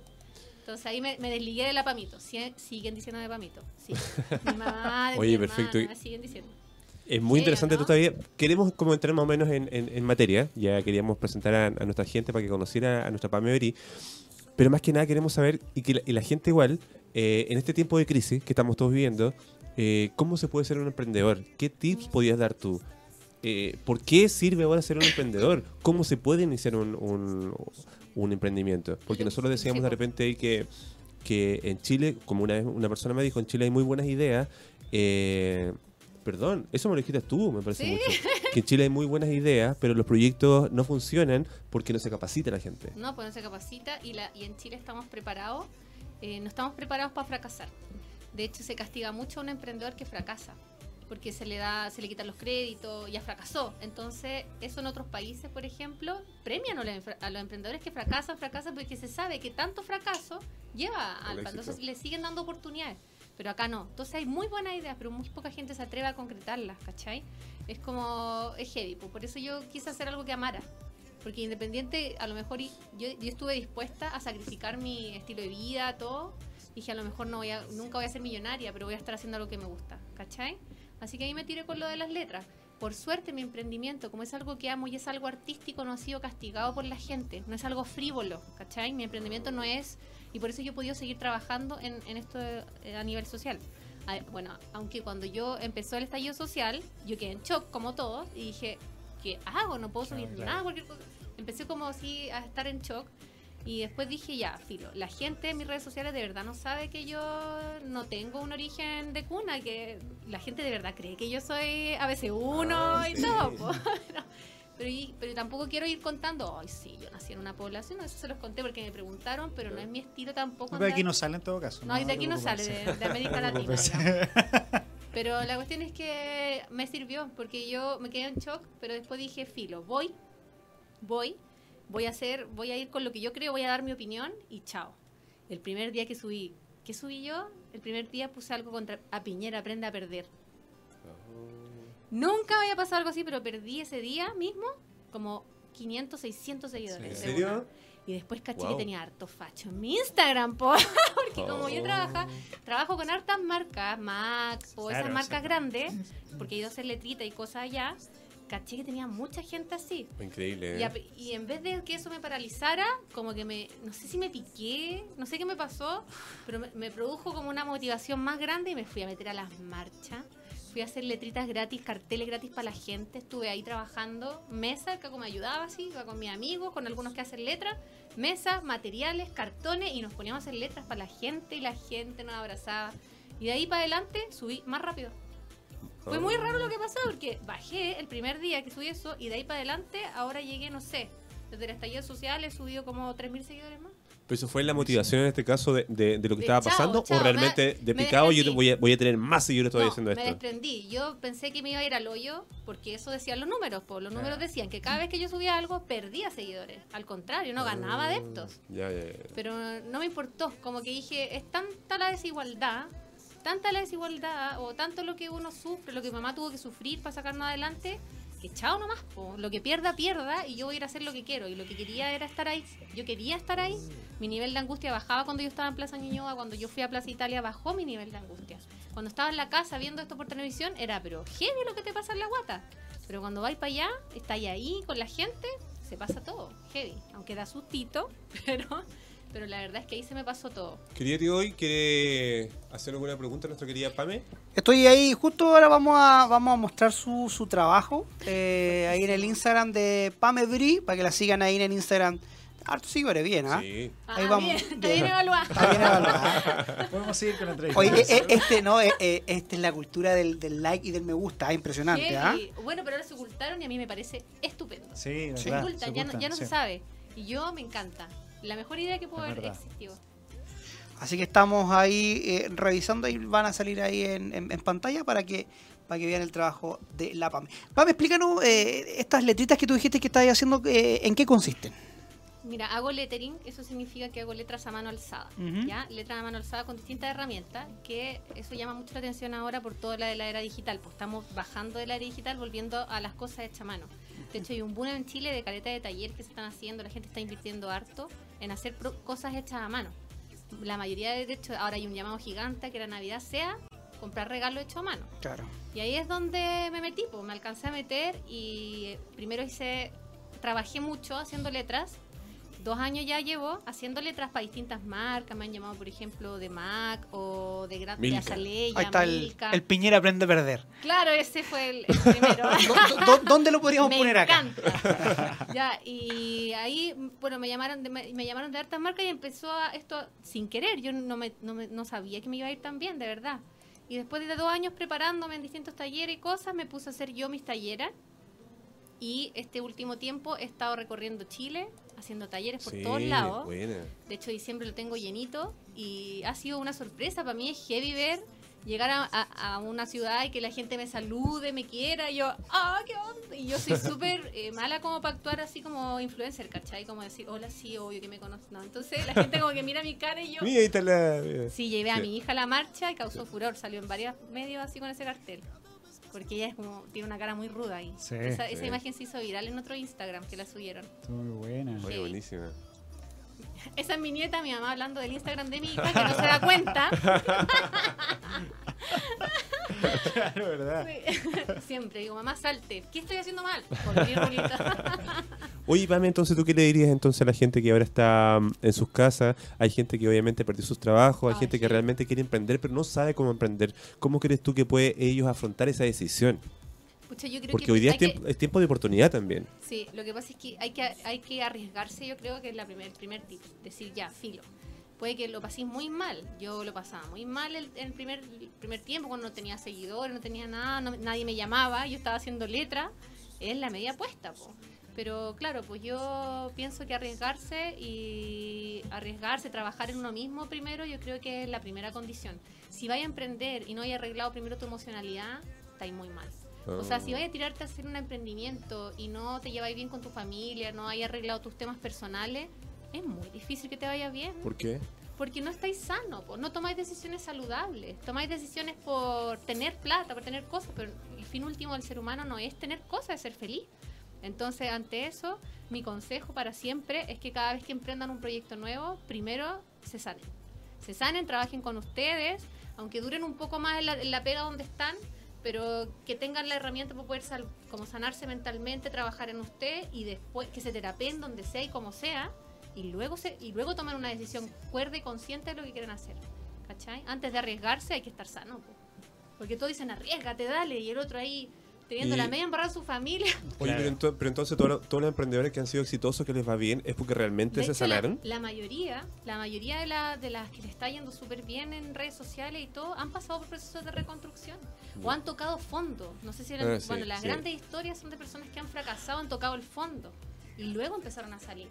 Entonces ahí me, me desligué de la Pamito. Sie- siguen diciendo de Pamito. Sí. [laughs] Mi mamá, de Oye, mi perfecto. hermana, siguen diciendo. Es muy Sí, interesante ¿no? tu todavía. Queremos como entrar más o menos en, en- en materia. Ya queríamos presentar a, a nuestra gente para que conociera a nuestra Pame Ori. Pero más que nada queremos saber, y que la, y la gente igual, eh, en este tiempo de crisis que estamos todos viviendo, eh, ¿cómo se puede ser un emprendedor? ¿Qué tips podías dar tú? Eh, ¿Por qué sirve ahora ser un emprendedor? ¿Cómo se puede iniciar un, un- un emprendimiento? Porque nosotros decíamos de repente ahí que, que en Chile, como una vez una persona me dijo, en Chile hay muy buenas ideas. eh, perdón, eso me lo dijiste tú, me parece Sí. mucho. [laughs] Que en Chile hay muy buenas ideas, pero los proyectos no funcionan porque no se capacita la gente. No, pues no se capacita y, la, y en Chile estamos preparados, eh, no estamos preparados para fracasar. De hecho, se castiga mucho a un emprendedor que fracasa, porque se le da, se le quitan los créditos, ya fracasó. Entonces, eso en otros países, por ejemplo, premian a los, emprendedores que fracasan, fracasan, porque se sabe que tanto fracaso lleva al. Entonces, le siguen dando oportunidades. Pero acá no. Entonces hay muy buenas ideas, pero muy poca gente se atreve a concretarlas, ¿cachai? Es como, es heavy. pues, Por eso yo quise hacer algo que amara. Porque independiente, a lo mejor yo, yo estuve dispuesta a sacrificar mi estilo de vida, todo. Dije, a lo mejor no voy a, nunca voy a ser millonaria, pero voy a estar haciendo lo que me gusta, ¿cachai? Así que ahí me tiré con lo de las letras. Por suerte mi emprendimiento, como es algo que amo y es algo artístico, no ha sido castigado por la gente, no es algo frívolo, ¿cachai? Mi emprendimiento no es, y por eso yo he podido seguir trabajando en, en esto eh, a nivel social. Ah, Bueno, aunque cuando yo empezó el estallido social, yo quedé en shock como todos y dije, ¿qué hago? No puedo subir Claro, claro. nada, cualquier cosa. Empecé como así a estar en shock y después dije, ya, filo, la gente en mis redes sociales de verdad no sabe que yo no tengo un origen de cuna, que la gente de verdad cree que yo soy ABC1 Ah, y sí. todo. po. [laughs] Pero, pero, tampoco quiero ir contando, ay, sí, yo nací en una población, eso se los conté porque me preguntaron, pero no es mi estilo tampoco. Pero aquí andar- no sale en todo caso. no, y de aquí no sale, de, de América [laughs] Latina. [laughs] Pero la cuestión es que me sirvió, porque yo me quedé en shock, pero después dije, filo, voy, voy, voy a hacer, voy a ir con lo que yo creo, voy a dar mi opinión y chao. El primer día que subí, ¿qué subí yo? El primer día puse algo contra a Piñera, aprende a perder. Nunca había pasado algo así, pero perdí ese día mismo como 500, 600 seguidores. ¿En serio? Y después caché Wow. que tenía harto facho en mi Instagram, po, [laughs] porque como yo Oh. trabaja, trabajo con hartas marcas, Mac o esas Claro, marcas sí. grandes, porque he ido a hacer letrita y cosas allá, caché que tenía mucha gente así. Increíble. Y, ¿eh? a- y en vez de que eso me paralizara, como que me, no sé si me piqué, no sé qué me pasó, pero me, me produjo como una motivación más grande y me fui a meter a las marchas. Fui a hacer letritas gratis, carteles gratis para la gente. Estuve ahí trabajando, mesa, que como me ayudaba así, iba con mis amigos, con algunos que hacen letras, mesas, materiales, cartones y nos poníamos a hacer letras para la gente y la gente nos abrazaba. Y de ahí para adelante subí más rápido. Fue muy raro lo que pasó porque bajé el primer día que subí eso y de ahí para adelante ahora llegué, no sé, desde el estallido social he subido como 3.000 seguidores más. ¿Pero eso fue la motivación en este caso de, de- de lo que De estaba chao, pasando? chao, ¿O realmente me- de me picado yo voy a, voy a tener más seguidores todavía no, haciendo me esto? desprendí. Yo pensé que me iba a ir al hoyo porque eso decían los números. Pues los números Claro. decían que cada vez que yo subía algo perdía seguidores. Al contrario, no ganaba adeptos. Ya, ya, ya. Pero no me importó. Como que dije, es tanta la desigualdad, tanta la desigualdad, o tanto lo que uno sufre, lo que mamá tuvo que sufrir para sacarnos adelante, que chao nomás, po. lo que pierda, pierda, y yo voy a ir a hacer lo que quiero. Y lo que quería era estar ahí. Yo quería estar ahí. Mi nivel de angustia bajaba cuando yo estaba en Plaza Ñuñoa, cuando yo fui a Plaza Italia bajó mi nivel de angustia. Cuando estaba en la casa viendo esto por televisión, era, pero heavy lo que te pasa en la guata. Pero cuando vais para allá, estáis ahí con la gente, se pasa todo, heavy. Aunque da sustito, [laughs] pero, pero la verdad es que ahí se me pasó todo. Quería tío hoy, ¿quiere hacer alguna pregunta a nuestra querida Pame? Estoy ahí, justo ahora vamos a, vamos a mostrar su, su trabajo eh, ahí en el Instagram de Pame Bri, para que la sigan ahí en el Instagram. Harto seguidores, bien, ¿ah? Sí. Ahí Ah, vamos. [laughs] bien, está bien evaluada. [laughs] Está bien evaluada. Podemos seguir con la entrevista. Oye, eh, eh, este no, eh, eh, este es la cultura del, del like y del me gusta, ah, impresionante, ¿ah? Heavy. Bueno, pero ahora se ocultaron y a mí me parece estupendo. Sí, de Se verdad, ocultan, se ya, no, ocultan, ya no se sí. sabe. Y yo me encanta. La mejor idea que pudo haber existido. Así que estamos ahí eh, revisando y van a salir ahí en, en- en pantalla para que para que vean el trabajo de la PAME. PAME, explícanos eh, estas letritas que tú dijiste que estabas haciendo, eh, ¿en qué consisten? Mira, hago lettering, eso significa que hago letras a mano alzada. ¿ya? Letras a mano alzada con distintas herramientas, que eso llama mucho la atención ahora por toda la de la era digital, pues estamos bajando de la era digital, volviendo a las cosas hechas a mano. De hecho, hay un boom en Chile de caleta de taller que se están haciendo, la gente está invirtiendo harto en hacer pro- cosas hechas a mano. La mayoría, de hecho, ahora hay un llamado gigante que la Navidad sea comprar regalo hecho a mano. Claro. Y ahí es donde me metí, pues me alcancé a meter y eh, primero hice, trabajé mucho haciendo letras. Dos años ya llevo haciendo letras para distintas marcas. Me han llamado, por ejemplo, de Mac o de, Gran de Milka. Azaleya, Ahí está el, Milka. el Piñera aprende a perder. Claro, ese fue el, el [laughs] primero. ¿Dó- dó- ¿Dónde lo podríamos me poner acá? encanta. ya, y ahí, bueno, me llamaron de, me, llamaron de hartas marcas y empezó a, esto sin querer. Yo no, me, no, me- no sabía que me iba a ir tan bien, de verdad. Y después de dos años preparándome en distintos talleres y cosas, me puse a hacer yo mis talleres. Y este último tiempo he estado recorriendo Chile, haciendo talleres por Sí, todos lados. buena. De hecho, diciembre lo tengo llenito y ha sido una sorpresa. Para mí es heavy ver llegar a, a- a una ciudad y que la gente me salude, me quiera. Y yo, ¡ah, qué onda! Y yo soy [laughs] súper eh, mala como para actuar así como influencer, ¿cachai? Como decir, hola, sí, obvio que me conoces. No, entonces la gente como que mira mi cara y yo... Mira, ahí está la. mira. Sí, llevé a Sí. mi hija a la marcha y causó furor. Salió en varios medios así con ese cartel. Porque ella es como, tiene una cara muy ruda ahí. Sí, esa, sí. esa imagen se hizo viral en otro Instagram que la subieron. Estuvo muy buena. Oye, Sí. buenísima. Esa es mi nieta, mi mamá hablando del Instagram de mi hija, que no se da cuenta. [laughs] Claro, ¿verdad? [laughs] Siempre digo, mamá, salte. ¿Qué estoy haciendo mal? [laughs] Oye, Pame, entonces, ¿tú qué le dirías entonces a la gente que ahora está mm, en sus casas? Hay gente que obviamente perdió sus trabajos, hay Ay, gente que sí. realmente quiere emprender, pero no sabe cómo emprender. ¿Cómo crees tú que puede ellos afrontar esa decisión? Pucha, yo creo Porque que hoy día es tiempo, es tiempo de oportunidad también. sí, lo que pasa es que hay que, hay que arriesgarse, yo creo que es la primer, el primer tip. Decir, ya, filo. Puede que lo paséis muy mal. Yo lo pasaba muy mal el, el primer, el primer tiempo, cuando no tenía seguidores, no tenía nada, no- nadie me llamaba, yo estaba haciendo letra. Es la media puesta, po. Pero claro, pues yo pienso que arriesgarse y arriesgarse, trabajar en uno mismo primero, yo creo que es la primera condición. Si vais a emprender y no hay arreglado primero tu emocionalidad, estáis muy mal. O sea, si Ah. vais a tirarte a hacer un emprendimiento y no te lleváis bien con tu familia, no hay arreglado tus temas personales, es muy difícil que te vaya bien. ¿Por qué? Porque no estáis sanos, pues, no tomáis decisiones saludables, tomáis decisiones por tener plata, por tener cosas, pero el fin último del ser humano no es tener cosas, es ser feliz. Entonces, ante eso, mi consejo para siempre es que cada vez que emprendan un proyecto nuevo, primero se sanen. Se sanen, trabajen con ustedes, aunque duren un poco más en la, en la pega donde están, pero que tengan la herramienta para poder sal- como sanarse mentalmente, trabajar en usted y después que se terapeen donde sea y como sea, y luego, se, y luego toman una decisión cuerda y consciente de lo que quieren hacer. ¿Cachai? Antes de arriesgarse hay que estar sano. po. Porque todos dicen arriesgate, dale, y el otro ahí teniendo Y- la media embarrada su familia. [laughs] Oye, Claro. pero, ento- pero entonces todos los, todos los emprendedores que han sido exitosos, que les va bien, es porque realmente De se hecho, la- sanaron. La, mayoría, la mayoría de, la- de las que le está yendo súper bien en redes sociales y todo, han pasado por procesos de reconstrucción o han tocado fondo. No sé si eran, Ah, sí, bueno, las sí. grandes historias son de personas que han fracasado, han tocado el fondo y luego empezaron a salir.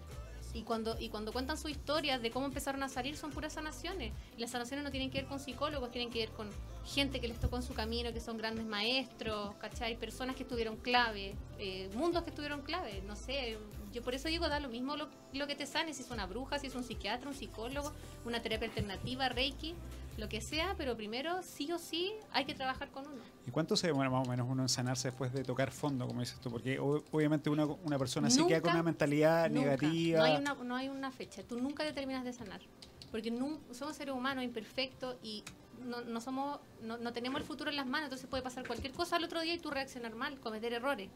Y cuando, y cuando cuentan sus historias de cómo empezaron a salir son puras sanaciones. Y las sanaciones no tienen que ver con psicólogos, tienen que ver con gente que les tocó en su camino, que son grandes maestros, ¿cachai? Personas que estuvieron clave, eh, mundos que estuvieron clave, no sé. Yo por eso digo, da lo mismo lo, lo que te sane, si es una bruja, si es un psiquiatra, un psicólogo, una terapia alternativa, reiki, lo que sea, pero primero sí o sí hay que trabajar con uno. ¿Y cuánto se demora más o menos uno en sanarse después de tocar fondo, como dices tú? Porque obviamente una, una persona así queda con Nunca, una mentalidad Nunca. negativa. No hay, una, no hay una fecha. Tú nunca te terminas de sanar. Porque nun- somos seres humanos imperfectos y no, no somos no, no tenemos el futuro en las manos. Entonces puede pasar cualquier cosa al otro día y tú reaccionar mal, cometer errores.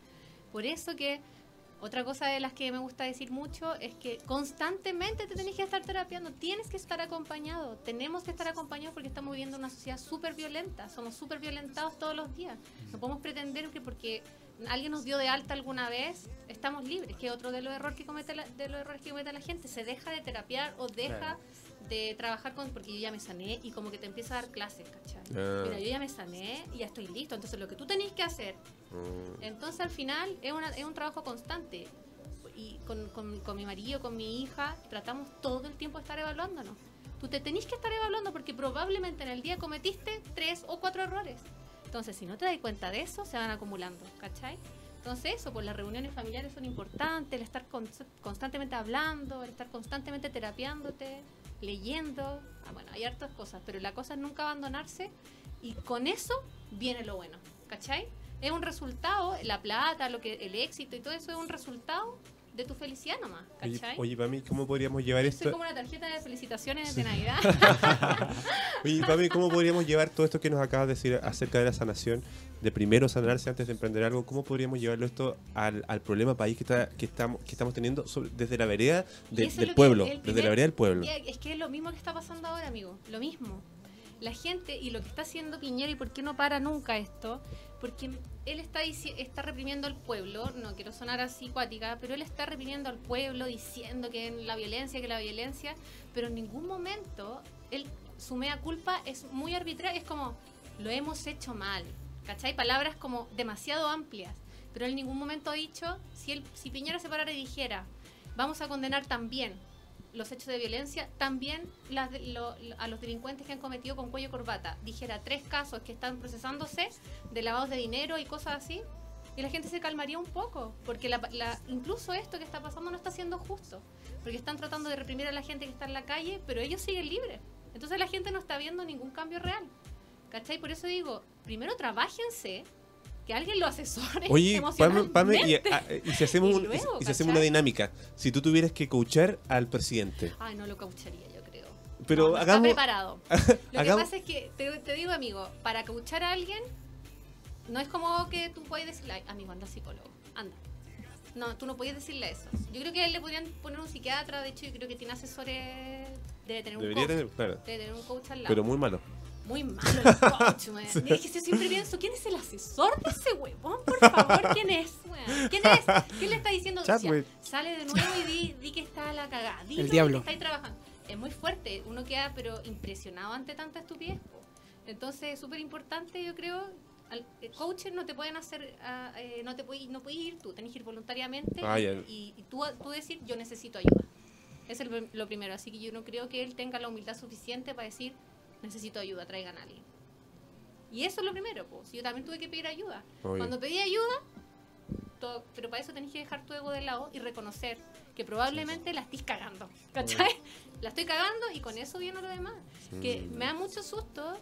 Por eso que otra cosa de las que me gusta decir mucho es que constantemente te tenés que estar terapiando, tienes que estar acompañado, tenemos que estar acompañados porque estamos viviendo una sociedad súper violenta, somos súper violentados todos los días. No podemos pretender que porque alguien nos dio de alta alguna vez, estamos libres, que otro de los errores que comete la, de los errores que comete la gente, se deja de terapiar o deja. De trabajar con porque yo ya me sané y como que te empieza a dar clases, ¿cachai? Ah. Mira, yo ya me sané y ya estoy listo, entonces lo que tú tenés que hacer Mm. entonces al final es, una- es un trabajo constante. Y con, con- con mi marido, con mi hija, tratamos todo el tiempo de estar evaluándonos. Tú te tenés que estar evaluando porque probablemente en el día cometiste tres o cuatro errores. Entonces, si no te das cuenta de eso, se van acumulando, ¿cachai? Entonces eso, pues las reuniones familiares son importantes, el estar con- constantemente hablando, el estar constantemente terapiándote, leyendo. Ah, bueno, hay hartas cosas, pero la cosa es nunca abandonarse y con eso viene lo bueno, ¿cachai? Es un resultado, la plata, lo que, el éxito y todo eso es un resultado de tu felicidad nomás, ¿cachai? oye, para mí, ¿cómo podríamos llevar Soy esto? como una tarjeta de felicitaciones de Navidad. [laughs] Oye, para mí, ¿cómo podríamos llevar todo esto que nos acabas de decir acerca de la sanación? De primero sanarse antes de emprender algo, ¿cómo podríamos llevarlo esto al, al problema país que, está, que, estamos, que estamos teniendo sobre- desde la vereda de- del pueblo? Desde la vereda del pueblo. Es que es lo mismo que está pasando ahora, amigo. Lo mismo. La gente y lo que está haciendo Piñera y por qué no para nunca esto, porque él está, está reprimiendo al pueblo, no quiero sonar así cuática, pero él está reprimiendo al pueblo diciendo que la violencia, que la violencia, pero en ningún momento él, su mea culpa es muy arbitraria, es como, lo hemos hecho mal, ¿cachai? Palabras como demasiado amplias, pero en ningún momento ha dicho, si, él, si Piñera se parara y dijera, vamos a condenar también los hechos de violencia, también a los delincuentes que han cometido con cuello corbata. Dijera tres casos que están procesándose de lavados de dinero y cosas así, y la gente se calmaría un poco, porque la- la- incluso esto que está pasando no está siendo justo, porque están tratando de reprimir a la gente que está en la calle, pero ellos siguen libres. Entonces la gente no está viendo ningún cambio real. ¿Cachai? Por eso digo, primero trabajense, que alguien lo asesore. Oye, [laughs] Pame, Pame, y, emocionalmente. ah, y si hacemos, Y un- y- luego, y si hacemos una dinámica, si tú tuvieras que coachar al presidente, Ay, no lo caucharía, yo creo. pero No, no hagamos... Está preparado. [laughs] Lo hagamos- que pasa es que, te, te digo, amigo, para cauchar a alguien, no es como que tú puedes decirle, "Ay, amigo, anda psicólogo, anda. No, tú no puedes decirle eso. Yo creo que a él le podrían poner un psiquiatra, de hecho, yo creo que tiene asesores, debe tener un coach. tener, claro, Debe tener un coach al lado. pero muy malo. Muy malo el coach, weón. Mira, es que yo siempre pienso, ¿quién es el asesor de ese huevón? Por favor, ¿quién es, weón? ¿Quién es? ¿Quién le está diciendo? Decía, sale de nuevo y di, di que está la cagada. Di El lo diablo. que estáis trabajando. Es muy fuerte. Uno queda, pero impresionado ante tanta estupidez. Entonces, es súper importante, yo creo. Al, eh, coaches no te pueden hacer, ah, eh, no te puedes, no puedes ir tú, tenés que ir voluntariamente Ah, y, y- y tú, tú decir, yo necesito ayuda. Es el- lo primero. Así que yo no creo que él tenga la humildad suficiente para decir, necesito ayuda, traigan a alguien. Y eso es lo primero, pues. Yo también tuve que pedir ayuda. Obvio. Cuando pedí ayuda, todo- pero para eso tenés que dejar tu ego de lado y reconocer que probablemente la estés cagando. ¿Cachai? [laughs] La estoy cagando y con eso viene lo demás. Que Mm. me da mucho susto.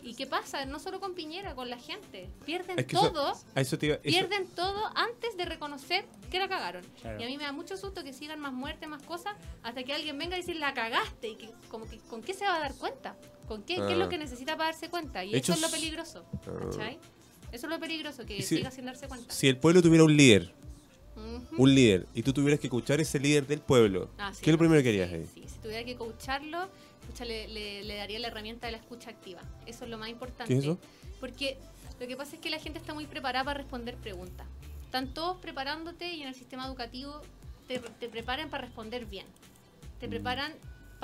¿Y qué pasa? No solo con Piñera, con la gente. Pierden Es que eso- todo. Eso te iba- eso- Pierden todo antes de reconocer que la cagaron. Claro. Y a mí me da mucho susto que sigan más muertes, más cosas, hasta que alguien venga y decir la cagaste. Y que, como que, ¿Con qué se va a dar cuenta? ¿Con qué, qué es Ah. lo que necesita para darse cuenta? Y Hechos- eso es lo peligroso. Ah. ¿Cachai? Eso es lo peligroso, que si- siga sin darse cuenta. Si el pueblo tuviera un líder, un líder, y tú tuvieras que escuchar ese líder del pueblo, Ah, sí, ¿qué es lo primero que harías ahí? sí. Si tuviera que pucha, le, le- le daría la herramienta de la escucha activa. Eso es lo más importante. ¿Qué es eso? Porque lo que pasa es que la gente está muy preparada para responder preguntas. Están todos preparándote y en el sistema educativo te, te preparan para responder bien. Te Mm. preparan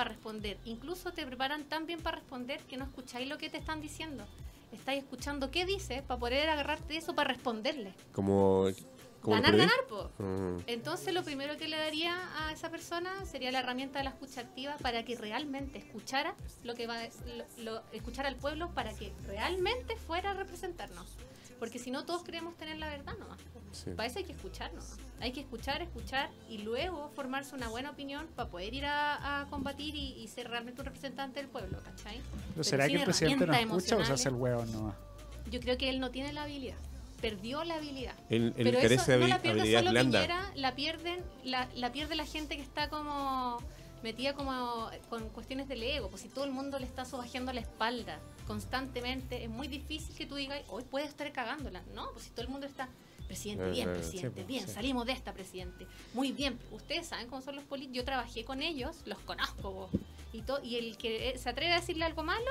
para responder. Incluso te preparan tan bien para responder que no escucháis lo que te están diciendo. Estáis escuchando qué dice para poder agarrarte eso para responderle. Como, ganar, ganar, po. Mm. Entonces lo primero que le daría a esa persona sería la herramienta de la escucha activa para que realmente escuchara lo que va a- lo, lo- escuchara al pueblo para que realmente fuera a representarnos. Porque si no todos queremos tener la verdad nomás. Sí. Para eso hay que escuchar nomás. Hay que escuchar, escuchar y luego formarse una buena opinión para poder ir a, a combatir y, y ser realmente un representante del pueblo, ¿cachai? ¿Pero será que el presidente no escucha o se hace el huevo nomás? Yo creo que él no tiene la habilidad. Perdió la habilidad. Él, él Pero eso de no la pierde habilidad solo. Piñera, la pierden, la, la pierde la gente que está como metida como con cuestiones del ego, pues si todo el mundo le está sobajeando la espalda constantemente, es muy difícil que tú digas, hoy puede estar cagándola, ¿no? Pues si todo el mundo está, presidente, bien, Ajá, presidente, sí, pues, bien, sí. salimos de esta, presidente, muy bien, ustedes saben cómo son los políticos, yo trabajé con ellos, los conozco, vos. y, to- y el que se atreve a decirle algo malo,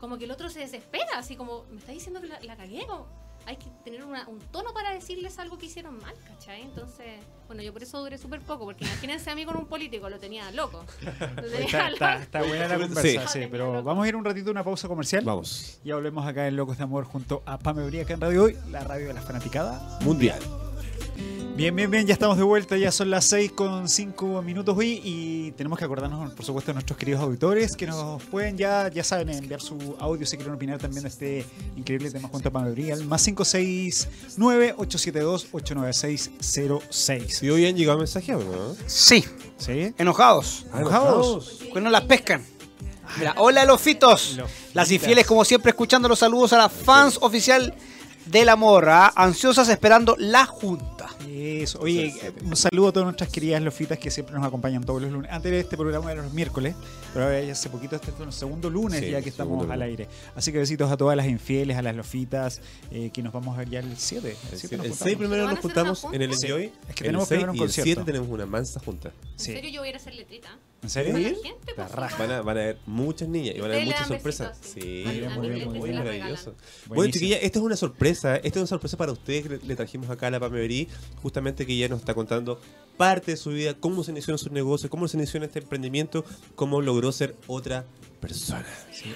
como que el otro se desespera, así como, me está diciendo que la, la cagué, como, hay que tener una- un tono para decirles algo que hicieron mal, ¿cachai? Entonces, bueno, yo por eso duré súper poco, porque imagínense a mí con un político, lo tenía loco. [laughs] Lo tenía Está, está- loco. está buena la Sí. conversa, sí, pero vamos a ir un ratito a una pausa comercial. Vamos. Y volvemos acá en Locos de Amor junto a Pame Bría acá en Radio Hoy, la radio de la fanaticada. Mundial. Bien, bien, bien, ya estamos de vuelta, ya son las 6 con 5 minutos hoy y tenemos que acordarnos, por supuesto, de nuestros queridos auditores que nos pueden ya, ya saben, enviar su audio si quieren opinar también de este increíble tema junto a Pame Bría, al más 569-872-89606. Si hoy han llegado mensajes no? Sí, ¿Sí? enojados. Ah, Enojados. Que no las pescan. Mira, hola lofitos. Lofitas. Las infieles como siempre escuchando los saludos a las fans oficial del amor, ¿ah? ansiosas esperando la junta. Eso. Oye, un saludo a todas nuestras queridas lofitas que siempre nos acompañan todos los lunes. Antes de este programa era los miércoles, pero ahora ya hace poquito este es el segundo lunes Sí, ya que estamos al aire. Así que besitos a todas las infieles, a las lofitas, eh, que nos vamos a ver ya el 7. El, siete nos el juntamos. 6 primero ¿Pero van nos juntamos en el? Enjoy. Es que el tenemos 6 primero un y el 7 concierto. tenemos una mansa junta. En Sí. serio, yo voy a ir a hacer letrita. ¿En serio? ¿Sí? gente, pues. Van a, van a haber muchas niñas y van a haber muchas sorpresas. Sí, muy, muy las maravilloso. Bueno, chiquilla, esta es una sorpresa. Esta es una sorpresa para ustedes que le, le trajimos acá a la Pame Berí, justamente que ella nos está contando parte de su vida, cómo se inició en su negocio, cómo se inició en este emprendimiento, cómo logró ser otra persona.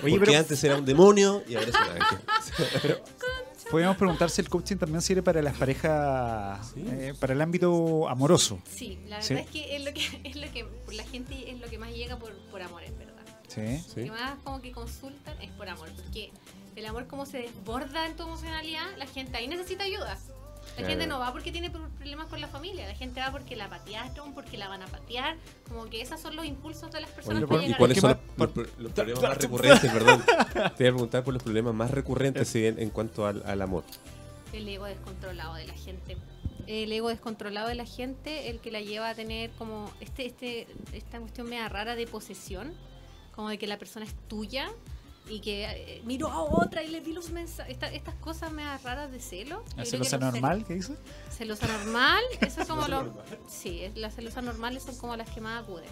Oye, Porque pero- antes era un demonio y ahora es un ángel. [laughs] Podríamos preguntar si el coaching también sirve para las parejas, Sí. eh, para el ámbito amoroso. Sí, la verdad Sí. es que es lo que [laughs] es lo que por la gente es lo que más llega por, por amor, en verdad. Sí. Sí. Lo que más como que consultan es por amor, porque el amor como se desborda en tu emocionalidad, la gente ahí necesita ayuda. La Claro. gente no va porque tiene pro- problemas con la familia, la gente va porque la patearon, porque la van a patear, como que esos son los impulsos de las personas Oye, para ¿Y cuáles ¿Qué son los, los- los problemas más recurrentes, perdón? [laughs] Te voy a preguntar por los problemas más recurrentes en cuanto al, al amor. el ego descontrolado de la gente. El ego descontrolado de la gente, el que la lleva a tener como este, este, esta cuestión media rara de posesión, como de que la persona es tuya y que eh, miro a otra y le di los mensajes, esta- estas cosas media raras de celo. ¿La celosa normal? ¿Qué dice? cel- Celosa normal, [laughs] eso es como lo... Sí, las celosas normales son como las que más acuden.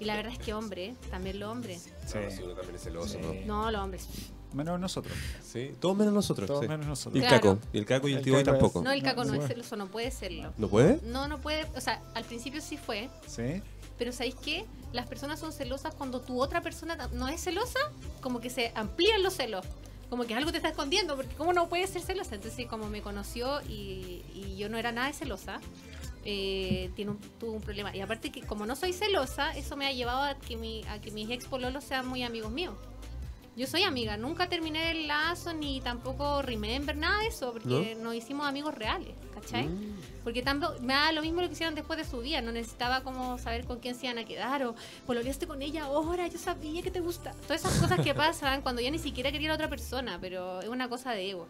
Y la verdad es que hombre, también los hombres. Sí. No, también es celoso, Sí. ¿no? No, los hombres. Menos nosotros. Sí, todos menos nosotros. Todos sí. menos Y nosotros. el Claro. caco. Y el caco y el El tío Caco es- tampoco. No, el caco no es celoso, no puede serlo. ¿No puede? No, no puede, o sea, al principio sí fue, Sí. Pero ¿sabéis qué? Las personas son celosas cuando tu otra persona ta- no es celosa, como que se amplían los celos. Como que algo te está escondiendo, porque ¿cómo no puedes ser celosa? Entonces, como me conoció y, y yo no era nada de celosa, eh, tiene un, tuvo un problema. Y aparte que como no soy celosa, eso me ha llevado a que, mi, a que mis ex pololos sean muy amigos míos. Yo soy amiga, nunca terminé el lazo ni tampoco remember, nada de eso, porque nos hicimos amigos reales, ¿cachai? Mm. Porque tampoco, me da lo mismo lo que hicieron después de su vida. No necesitaba como saber con quién se iban a quedar o pololeaste con ella ahora, yo sabía que te gusta. Todas esas cosas que [laughs] pasan cuando ya ni siquiera quería a otra persona, pero es una cosa de ego.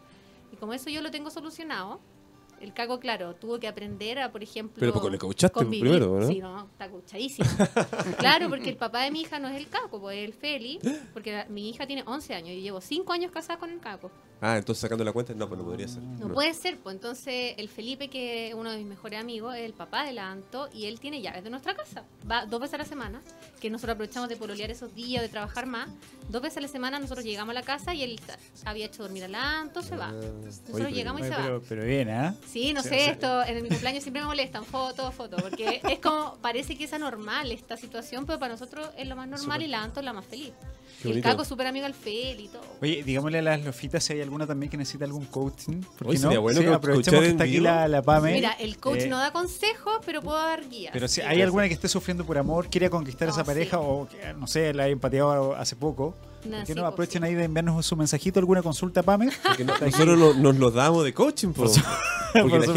Y como eso yo lo tengo solucionado, el caco, claro, tuvo que aprender a, por ejemplo. Pero porque le convivir. primero, ¿no? Sí, no, está coachadísimo. [laughs] claro, porque el papá de mi hija no es el caco, pues es el Feli. Porque mi hija tiene 11 años y llevo 5 años casada con el caco. Ah, entonces sacando la cuenta, no, pues no podría ser. No, puede ser, pues entonces el Felipe, que es uno de mis mejores amigos, es el papá de la Anto y él tiene llaves de nuestra casa. Va dos veces a la semana, que nosotros aprovechamos de pololear esos días, de trabajar más. Dos veces a la semana nosotros llegamos a la casa y él había hecho dormir a la Anto, se va. Ah, Nosotros oye, pero- llegamos y Oye, se va. pero, bien, ¿ah? Sí, no Sí, sé, o sea- esto en mi cumpleaños siempre me molestan, fotos, fotos, porque es como, parece que es anormal esta situación, pero para nosotros es lo más normal y la Anto es la más feliz. El. Caco es súper amigo al Feli y todo. Oye, digámosle a las lofitas si hay alguna también que necesita algún coaching. ¿Por Oye, qué no? sería bueno Sí, co- aprovechemos que está aquí la, la PAME. Mira, el coach Eh, no da consejos, pero puedo dar guías. Pero si Sí, hay alguna que esté sufriendo por amor, quiere conquistar a No, esa pareja sí. o, que, no sé, la haya empateado hace poco. No, ¿Por qué sí, no pues, aprovechen sí. ahí de enviarnos su mensajito, alguna consulta, PAME? [laughs] Porque no- nosotros lo- nos los damos de coaching, po.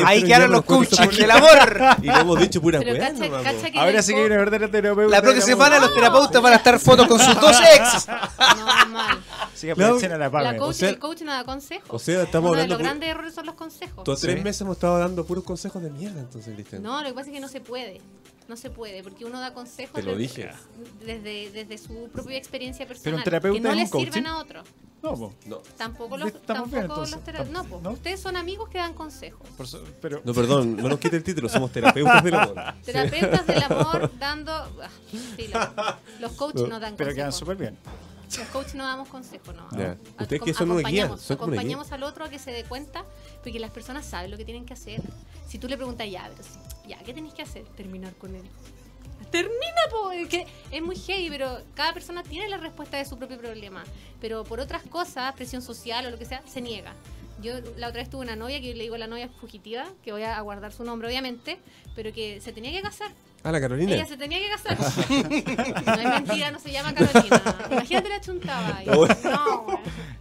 Ahí nos quedaron los coaches del amor. [laughs] Y le hemos dicho pura weá que Ahora el sí que co- viene verdadera terapeuta. La próxima semana los terapeutas van a estar fotos con sus dos ex. No, mal. [laughs] Sí, aprovechen a la PAME. La coach, O sea- el coach no da consejos. O sea, estamos Uno hablando los grandes errores son los consejos. Todos tres meses hemos estado dando puros consejos de mierda, entonces, Cristian. No, lo que pasa es que no se puede. No se puede, porque uno da consejos Te lo desde- dije. Desde, desde su propia experiencia personal. Pero un terapeuta que no es un le sirven coaching. a otros. No, po. No. Tampoco los, bien, tampoco entonces. los tera- No, po. ¿No? ustedes son amigos que dan consejos. Por su- pero, No, perdón, no nos quite el título, somos terapeutas del amor. [laughs] Terapeutas del amor dando. ah, sí, lo- [laughs] los coaches no dan pero quedan consejos. súper bien. Los coaches no damos consejos, no. Ya. A- Ustedes que son una guía, acompañamos, son como una guía. acompañamos al otro a que se dé cuenta, porque las personas saben lo que tienen que hacer. Si tú le preguntas, ya, pero sí, ya, ¿qué tenés que hacer? Terminar con él. Termina, po, es muy heavy, pero cada persona tiene la respuesta de su propio problema. Pero por otras cosas, presión social o lo que sea, se niega. Yo la otra vez tuve una novia que yo le digo la novia fugitiva, que voy a guardar su nombre obviamente, pero que se tenía que casar. Ah, la Carolina. Ella se tenía que casar. [laughs] no es mentira, no se llama Carolina. Imagínate la chuntaba. No.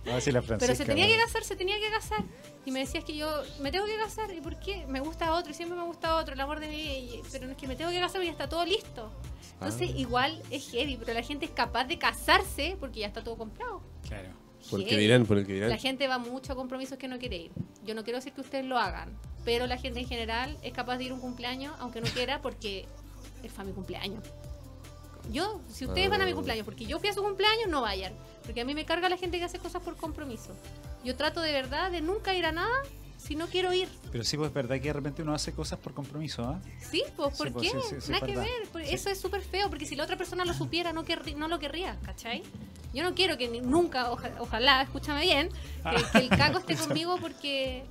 No, sí, la Pero se tenía que casar, se tenía que casar. Y me decías que yo me tengo que casar. ¿Y por qué? Me gusta otro y siempre me gusta otro, el amor de mi vida. y- Pero no es que me tengo que casar porque ya está todo listo. Entonces, Ah. igual es heavy, pero la gente es capaz de casarse porque ya está todo comprado. Claro. Por el que dirán, por el que dirán. La gente va mucho a compromisos que no quiere ir. Yo no quiero decir que ustedes lo hagan, pero la gente en general es capaz de ir a un cumpleaños aunque no quiera porque es para mi cumpleaños. Yo, si ustedes van a mi Ah. cumpleaños porque yo fui a su cumpleaños, no vayan. Porque a mí me carga la gente que hace cosas por compromiso. Yo trato de verdad de nunca ir a nada si no quiero ir. Pero sí, pues es verdad que de repente uno hace cosas por compromiso, ¿ah? Sí, pues, ¿por Sí, pues, qué? sí, sí, Nada que verdad. ver. Eso es súper feo, porque si la otra persona lo supiera, no, no lo querría, ¿cachai? Yo no quiero que ni- nunca, oja- ojalá, escúchame bien, que, que el caco [laughs] esté conmigo porque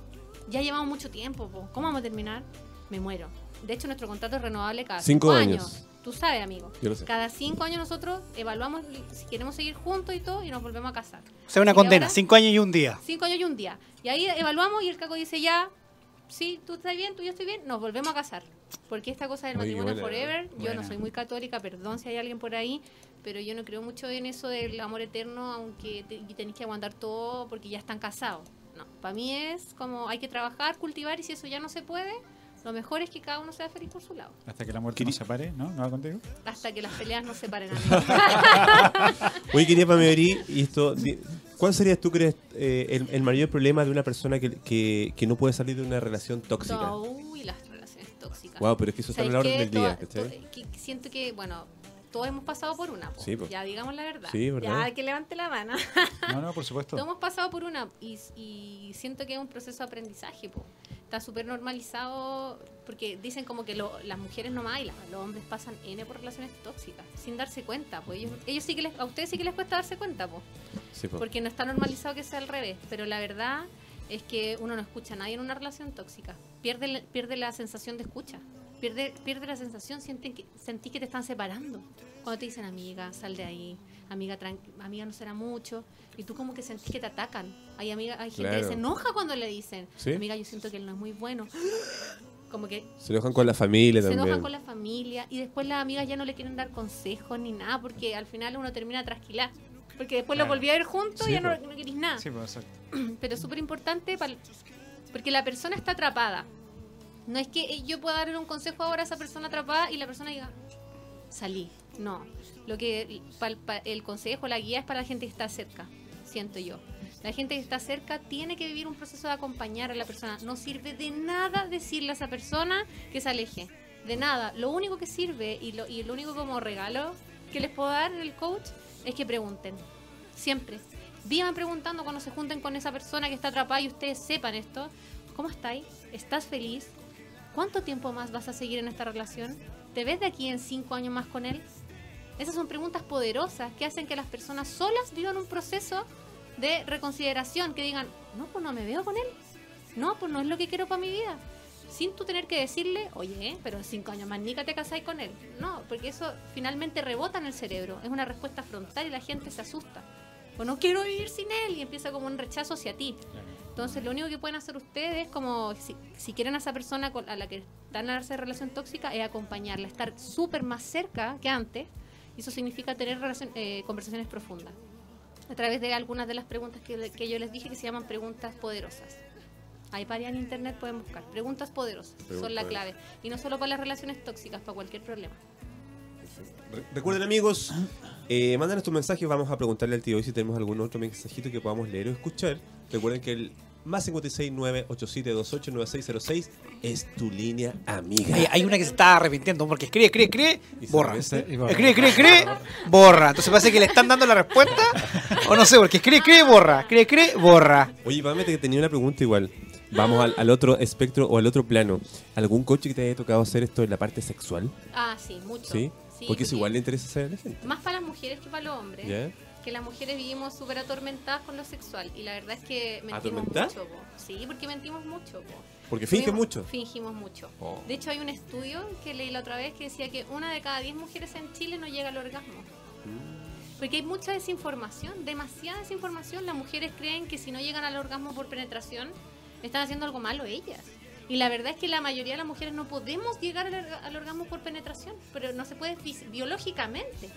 ya llevamos mucho tiempo. po. ¿Cómo vamos a terminar? Me muero. De hecho, nuestro contrato es renovable cada Cinco cinco, años. años. Tú sabes, amigo. Yo lo sé. Cada cinco años nosotros evaluamos si queremos seguir juntos y todo y nos volvemos a casar. O sea, una condena, ahora- cinco años y un día. Cinco años y un día. Y ahí evaluamos y el caco dice ya, sí, tú estás bien, tú y yo estoy bien, nos volvemos a casar. Porque esta cosa del Oye, matrimonio buena. forever, yo Buena. no soy muy católica, perdón si hay alguien por ahí, pero yo no creo mucho en eso del amor eterno, aunque te, y tenéis que aguantar todo porque ya están casados. No, para mí es como hay que trabajar, cultivar y si eso ya no se puede, lo mejor es que cada uno sea feliz por su lado. Hasta que la muerte nos separe, ¿no? ¿No va contigo? Hasta que las peleas no se paren a [laughs] mí. Oye, quería para Mary, y esto, ¿cuál sería, tú crees, eh, el, el mayor problema de una persona que, que, que no puede salir de una relación tóxica? No, uy, las relaciones tóxicas. Wow, pero es que eso está en la ¿Sabes orden del día, que siento que, bueno, todos hemos pasado por una. po. Sí, po. Ya digamos la verdad. Sí, ¿verdad? Ya que levante la mano. No, no, por supuesto. todos hemos pasado por una y, y siento que es un proceso de aprendizaje. Po. Está súper normalizado porque dicen como que lo- las mujeres no la- los hombres pasan N por relaciones tóxicas sin darse cuenta. Pues ellos, ellos sí que les, a ustedes sí que les cuesta darse cuenta. Sí, po. Porque no está normalizado que sea al revés. Pero la verdad es que uno no escucha a nadie en una relación tóxica. Pierde, la- pierde la sensación de escucha. Pierde, pierde la sensación, sienten que, sentí que te están separando. Cuando te dicen, amiga, sal de ahí. Amiga, amiga, no será mucho. Y tú como que sentís que te atacan. Hay, amiga, hay gente que se enoja cuando le dicen, ¿Sí? amiga, yo siento que él no es muy bueno. [gasps] Como que Se enojan con la familia se también. enojan con la familia y después las amigas ya no le quieren dar consejos ni nada porque al final uno termina trasquilar. Porque después lo volví a ver juntos Sí, y ya no, po. no querís nada Sí, pues exacto. [clears throat] pero es súper importante porque la persona está atrapada. No es que yo pueda darle un consejo ahora a esa persona atrapada y la persona diga, salí. No. Lo que el consejo, la guía es para la gente que está cerca, siento yo. La gente que está cerca tiene que vivir un proceso de acompañar a la persona. No sirve de nada decirle a esa persona que se aleje. De nada. Lo único que sirve y lo, y lo único como regalo que les puedo dar el coach es que pregunten. Siempre. Vivan preguntando cuando se junten con esa persona que está atrapada y ustedes sepan esto. ¿Cómo estáis? ¿Estás feliz? ¿Cuánto tiempo más vas a seguir en esta relación? ¿Te ves de aquí en cinco años más con él? Esas son preguntas poderosas que hacen que las personas solas vivan un proceso de reconsideración, que digan, no, pues no me veo con él. No, pues no es lo que quiero para mi vida. Sin tú tener que decirle, oye, pero en cinco años más nica te casáis con él. No, porque eso finalmente rebota en el cerebro. Es una respuesta frontal y la gente se asusta. O no quiero vivir sin él y empieza como un rechazo hacia ti. Entonces, lo único que pueden hacer ustedes, como si, si quieren a esa persona a la que están en esa relación tóxica, es acompañarla, estar súper más cerca que antes. Y eso significa tener relación- eh, conversaciones profundas. A través de algunas de las preguntas que, que yo les dije que se llaman preguntas poderosas. Hay varias en internet, pueden buscar. Preguntas poderosas son la clave. Y no solo para las relaciones tóxicas, para cualquier problema. Re- Recuerden amigos, eh, mándanos tus mensajes, vamos a preguntarle al tío hoy si tenemos algún otro mensajito que podamos leer o escuchar. Recuerden que el más 569-8728-9606 es tu línea amiga. Hay, hay una que se está arrepintiendo porque escribe, escribe, escribe, Y borra. regresa. Y borra. Escribe, escribe, escribe, borra. Entonces parece que le están dando la respuesta. O no sé, porque escribe, escribe, borra. Escribe, escribe, borra. Oye, que tenía una pregunta igual. Vamos al, al otro espectro o al otro plano. ¿Algún coche que te haya tocado hacer esto en la parte sexual? Ah, sí, mucho. ¿Sí? Sí, porque eso igual le interesa saber a la gente. Más para las mujeres que para los hombres. ¿Ya? Que las mujeres vivimos súper atormentadas con lo sexual y la verdad es que mentimos mucho. po. Sí, porque mentimos mucho. po. Porque finge Fuimos- mucho. Fingimos mucho. Oh. De hecho, hay un estudio que leí la otra vez que decía que una de cada diez mujeres en Chile no llega al orgasmo. Mm. Porque hay mucha desinformación, demasiada desinformación. Las mujeres creen que si no llegan al orgasmo por penetración, están haciendo algo malo ellas. Y la verdad es que la mayoría de las mujeres no podemos llegar al, orga- al orgasmo por penetración, pero no se puede biológicamente.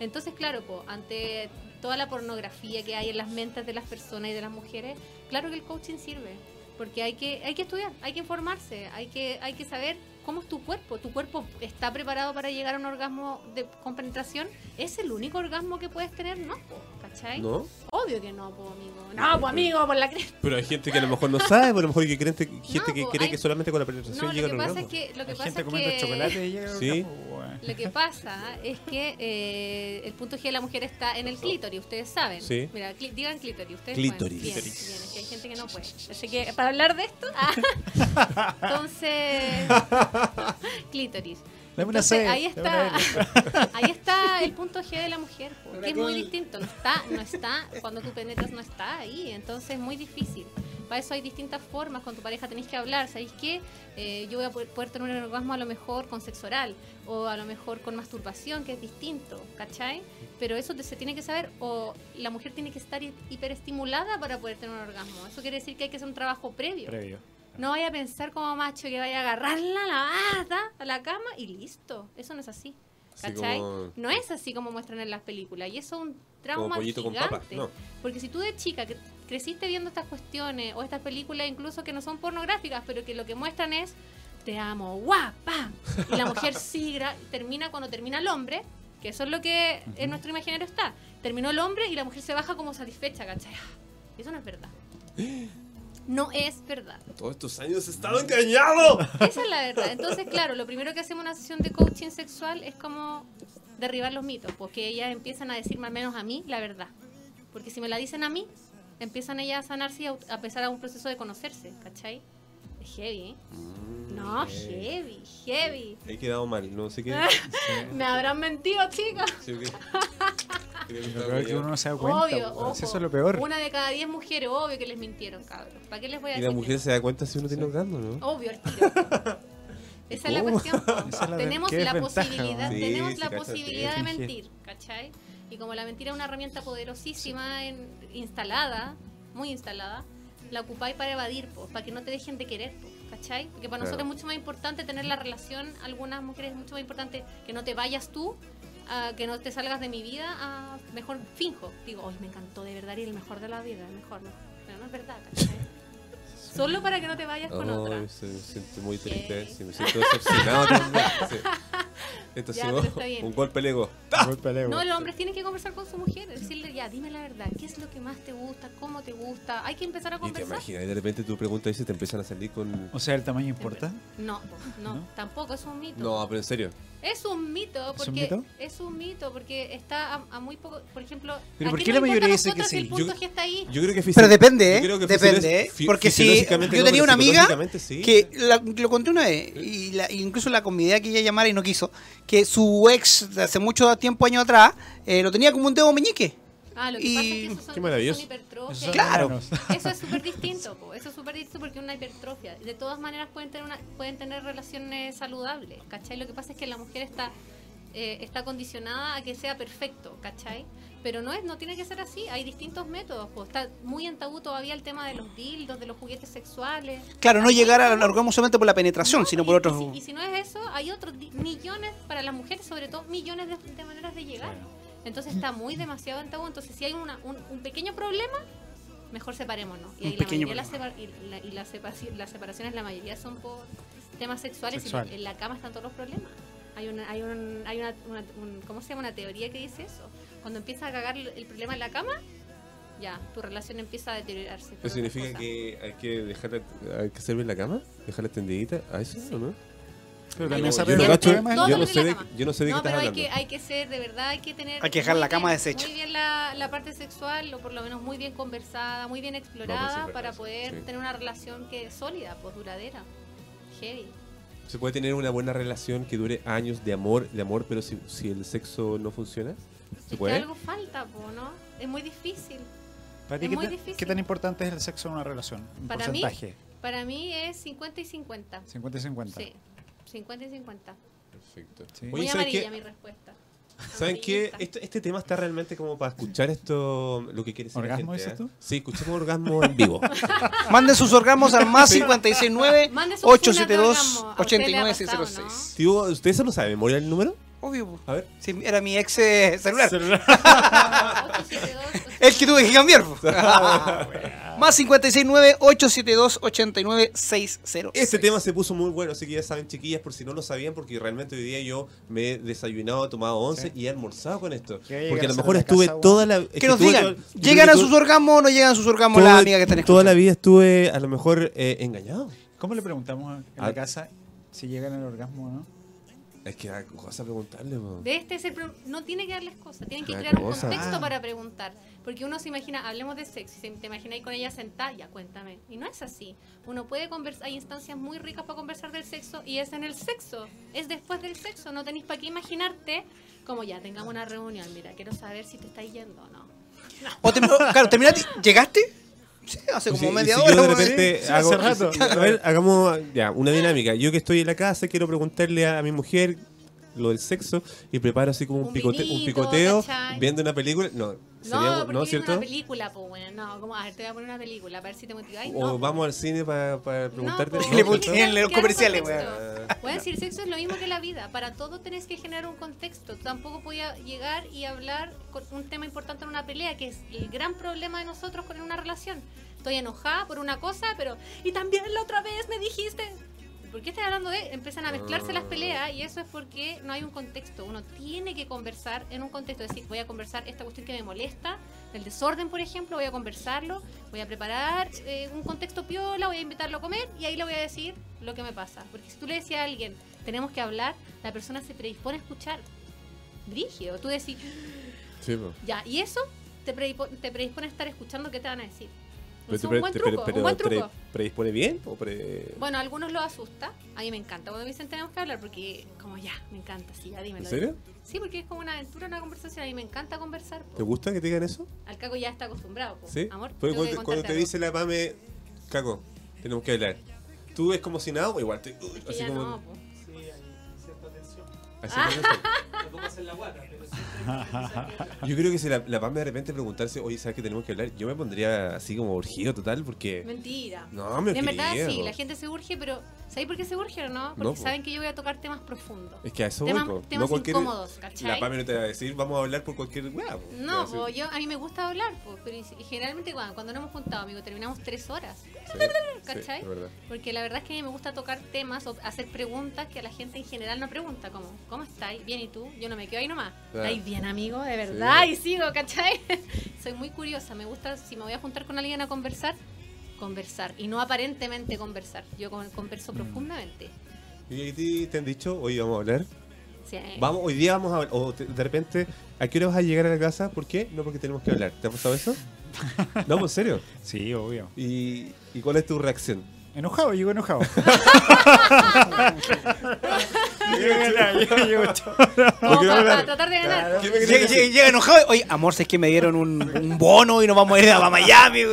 Entonces, claro, po, ante toda la pornografía que hay en las mentes de las personas y de las mujeres, claro que el coaching sirve, porque hay que hay que estudiar, hay que informarse, hay que hay que saber cómo es tu cuerpo. Tu cuerpo está preparado para llegar a un orgasmo de, con penetración. ¿Es el único orgasmo que puedes tener? No, ¿cachai? ¿No? Obvio que no, pues amigo. No, pues amigo, por la cresta. Pero hay gente que a lo mejor no sabe, por a lo mejor hay que creen- [laughs] gente que po, cree hay- que solamente con la penetración No, llega lo que pasa es que, lo que, Hay pasa gente es comiendo que chocolate y llega Sí. Lo que pasa es que eh, el punto G de la mujer está en el clítoris, ustedes saben. Sí. Mira, cli- digan clítoris, ustedes Clítoris. pueden. Bien, Clítoris. bien, es que hay gente que no puede. Así que para hablar de esto, ah, [laughs] entonces [laughs] clítoris. Dame una Entonces, C, ahí está, [laughs] ahí está el punto G de la mujer, que es muy distinto, no está, no está, cuando tú penetras no está ahí, entonces es muy difícil. Para eso hay distintas formas, con tu pareja tenéis que hablar, ¿sabéis qué? Eh, yo voy a poder, poder tener un orgasmo a lo mejor con sexo oral, o a lo mejor con masturbación, que es distinto, ¿cachai? Pero eso te- se tiene que saber, o la mujer tiene que estar hi- hiperestimulada para poder tener un orgasmo. Eso quiere decir que hay que hacer un trabajo previo. Previo. No vaya a pensar como macho que vaya a agarrarla a la bata, a la cama y listo. Eso no es así. ¿Cachai? como- No es así como muestran en las películas. Y eso es un trauma gigante. no. Porque si tú de chica que creciste viendo estas cuestiones o estas películas incluso que no son pornográficas, pero que lo que muestran es te amo, guapa. Y la mujer [laughs] sí gra- termina cuando termina el hombre, que eso es lo que en nuestro imaginario está. Terminó el hombre y la mujer se baja como satisfecha, ¿cachai? Y eso no es verdad. [gasps] No es verdad. Todos estos años he estado engañado. Esa es la verdad. Entonces, claro, lo primero que hacemos en una sesión de coaching sexual es como derribar los mitos, porque ellas empiezan a decirme al menos a mí la verdad. Porque si me la dicen a mí, empiezan ellas a sanarse y a, a empezar a un proceso de conocerse, ¿cachai? Heavy, ¿eh? No, heavy, heavy. He quedado mal, no sé qué. [laughs] Me habrán mentido, chicas. Sí, ok. Lo peor es que uno no se da cuenta. Obvio, ojo. Eso es lo peor. Una de cada diez mujeres, obvio que les mintieron, cabros. ¿Para qué les voy a Y decir? la mujer se da cuenta si uno tiene orgasmo, ¿no? Obvio, el tiro. [laughs] Esa es la cuestión. [laughs] es la tenemos la desventaja, posibilidad. Sí, tenemos sí, la posibilidad de mentir, ¿cachai? Y como la mentira es una herramienta poderosísima en- instalada, muy instalada, la ocupáis para evadir, po, para que no te dejen de querer, po, ¿cachai? Porque para nosotros es mucho más importante tener la relación, algunas mujeres es mucho más importante que no te vayas tú, a que no te salgas de mi vida, a mejor finjo. Digo, hoy me encantó de verdad y el mejor de la vida, el mejor, ¿no? Pero no es verdad, ¿cachai? Solo para que no te vayas con otra. Se me siento muy triste, sí, me siento [laughs] decepcionado también. Sí. [laughs] Ya, bien. un golpe al ego. No, los hombres tienen que conversar con su mujer, decirle ya, dime la verdad, ¿qué es lo que más te gusta? ¿Cómo te gusta? Hay que empezar a Y te conversar. imaginas, y de repente tú preguntas y se te empiezan a salir con... O sea, el tamaño importa. No, no, ¿No? tampoco, es un mito. No, pero en serio. Es un mito, ¿Es un porque mito? es un mito, porque está a, a muy poco, por ejemplo, Pero ¿a ¿por qué la mayoría dice que sí? el punto Yo- G está ahí? Yo creo que Pero depende, yo ¿eh? creo que Depende, ¿eh? Porque si yo tenía una amiga sí. que la- lo conté una vez y, la- incluso la comunidad que ella llamara y no quiso, que su ex de hace mucho tiempo años atrás eh, lo tenía como un dedo meñique. Ah, lo que y- pasa es que esos son, Qué maravilloso. son hipertrofias. Esos son Claro. Eso es súper distinto, po. eso es súper distinto porque es una hipertrofia. De todas maneras pueden tener una, pueden tener relaciones saludables, ¿cachai? Lo que pasa es que la mujer está eh, está condicionada a que sea perfecto, ¿cachai? Pero no es, no tiene que ser así, hay distintos métodos, po. está muy en tabú todavía el tema de los dildos, de los juguetes sexuales. Claro, no llegar al orgasmo solamente por la penetración, No, sino y- por y otros... si- Y, si no es eso, hay otros millones, para las mujeres sobre todo, millones de, de maneras de llegar. Entonces está muy demasiado en tabú. Entonces, si hay una, un, un pequeño problema, mejor separémonos. Y ahí la mayoría las separ- y, la- y las, sepaci- las separaciones, la mayoría son por temas sexuales. Sexual. Y en la cama están todos los problemas. Hay una, hay un, hay una, una- un- ¿cómo se llama? Una teoría que dice eso. Cuando empieza a cagar el problema en la cama, ya, tu relación empieza a deteriorarse. por ¿Eso significa que hay que dejarla, hay que servir la cama? ¿Dejarla tendidita? ¿A eso o no? Pero Yo también no- se yo, arregla no yo no sé de yo no sé de no, qué estás hay hablando. que, hay que ser, de verdad, hay que tener. Hay que dejar muy la cama bien- deshecha. Muy bien la, la parte sexual, o por lo menos muy bien conversada, muy bien No, pues explorada, es verdad, para poder sí. tener una relación que es sólida, pues duradera. Heavy. ¿Se puede tener una buena relación que dure años de amor, de amor pero si, si el sexo no funciona? Es ¿Se que puede? algo falta, po, ¿no? Es muy difícil. Para ti, Es ¿qué, muy tan- difícil. qué tan importante es el sexo en una relación? Un Para mí, porcentaje. Para mí es 50 y 50. 50 y 50. Sí, 50 y 50. Perfecto. Sí. Oye, Muy ¿saben amarilla qué? mi respuesta. ¿Saben qué? Este, este tema está realmente como para escuchar esto, lo que quiere decir la ¿Orgasmo gente, dices ¿eh? Sí, escuchemos orgasmo en vivo. [laughs] Manden sus orgasmos al más 569 Mande sus funas de 872 orgasmo. ¿A usted le ha pasado, 89606. Tío, ¿usted se lo sabe memoria el número? Obvio. A ver. Sí, era mi ex eh, celular. 872 [laughs] El que tuve que cambiar. po. [laughs] Más 569-872-8960. Este tema se puso muy bueno, así que ya saben, chiquillas, por si no lo sabían, porque realmente hoy día yo me he desayunado, he tomado once Sí. y he almorzado con esto. Porque a lo mejor a la estuve casa, toda la... es Que nos digan, todo- ¿llegan a sus orgasmos o no llegan a sus orgasmos las amigas que están Toda la vida estuve a lo mejor eh, engañado. ¿Cómo le preguntamos en Ah. la casa si llegan al orgasmo o no? Es que da cosa preguntarle, po. De este es el pro- no tiene que darles cosas, tienen que crear un contexto Ah. para preguntar. Porque uno se imagina, hablemos de sexo, y se- te imaginas con ella sentada, ya cuéntame. Y no es así. Uno puede conversar, hay instancias muy ricas para conversar del sexo y es en el sexo, es después del sexo. No tenéis para qué imaginarte como ya, tengamos una reunión, mira, quiero saber si te estáis yendo o no. O claro, terminaste. ¿Llegaste? Sí, hace como si- media si hora. yo de repente Sí, sí, hago, hace rato. [laughs] a ver, hagamos ya una dinámica. Yo que estoy en la casa quiero preguntarle a, a mi mujer lo del sexo y preparo así como un, Un picote- un vinito, picoteo ¿cachai? viendo una película. No, sería, No, ¿no, cierto? una película, pues bueno, no, como, a ver, te voy a poner una película, para ver si te motiváis. O no, vamos al cine para preguntarte. que en los un comerciales, weón. Voy a decir, sexo es lo mismo que la vida. Para todo tenés que generar un contexto. Tampoco voy a llegar y hablar con un tema importante en una pelea, que es el gran problema de nosotros con una relación. Estoy enojada por una cosa, pero... Y también la otra vez me dijiste... ¿Por qué estás hablando de...? Empiezan a mezclarse las peleas y eso es porque no hay un contexto. Uno tiene que conversar en un contexto. Es decir, voy a conversar esta cuestión que me molesta, el desorden, por ejemplo, voy a conversarlo, voy a preparar eh, un contexto piola, voy a invitarlo a comer y ahí le voy a decir lo que me pasa. Porque si tú le decías a alguien, tenemos que hablar, la persona se predispone a escuchar. Brígido. Tú decís, Sí, ya, y eso te, predispo- te predispone a estar escuchando qué te van a decir. Pero Es un buen te- truco, pero- un pero buen truco. ¿Predispone bien? O pre... Bueno, a algunos lo asusta. A mí me encanta. Cuando me dicen tenemos que hablar, porque como ya, me encanta, sí, ya dímelo. ¿En serio? Sí, porque es como una aventura, una conversación. A mí me encanta conversar. po. ¿Te gusta que te digan eso? Al caco ya está acostumbrado. po. ¿Sí? Amor, que cuando, cuando te algo. dice la Pame, Caco, tenemos que hablar. ¿Tú ves como si nada o igual te... Es que así ya como... no, po. Sí, hay cierta tensión. así Ah. como- No como hacer la guata, pero sí. Yo creo que si la, la Pame de repente preguntarse, oye, ¿sabes que tenemos que hablar? Yo me pondría así como urgido total porque... Mentira. No, me en verdad sí, la gente se urge, pero ¿sabéis por qué se urge o no? Porque No, po. saben que yo voy a tocar temas profundos. Es que a eso Temas- voy, po. temas incómodos, ¿cachai? La Pame no te va a decir, vamos a hablar por cualquier weá. po. Te va a No, decir, po, yo, a mí me gusta hablar, po, pero y- y generalmente cuando, cuando nos hemos juntado, amigo, terminamos tres horas. sí, [laughs] ¿cachai? sí, es verdad. Porque la verdad es que a mí me gusta tocar temas o hacer preguntas que a la gente en general no pregunta, como, ¿cómo estáis? Bien, ¿y tú? Yo no me quedo ahí nomás. Claro. ¿Estáis bien, amigo? De verdad, Sí. y sigo, ¿cachai? [laughs] Soy muy curiosa, me gusta, si me voy a juntar con alguien a conversar, conversar, y no aparentemente conversar. Yo con- converso profundamente. ¿Y a ti te han dicho, hoy vamos a hablar? Sí. Vamos, hoy día vamos a hablar. O te- de repente, ¿a qué hora vas a llegar a la casa? ¿Por qué? No, porque tenemos que hablar. ¿Te ha pasado eso? [laughs] No, pues, en serio. Sí, obvio. ¿Y, y cuál es tu reacción? Enojado, llego enojado. [laughs] [laughs] Para, tratar de ganar. ¿Qué me querés Llega, decir? llega- llega enojado. Oye, amor, si es que me dieron un, un bono y nos vamos a ir a Miami.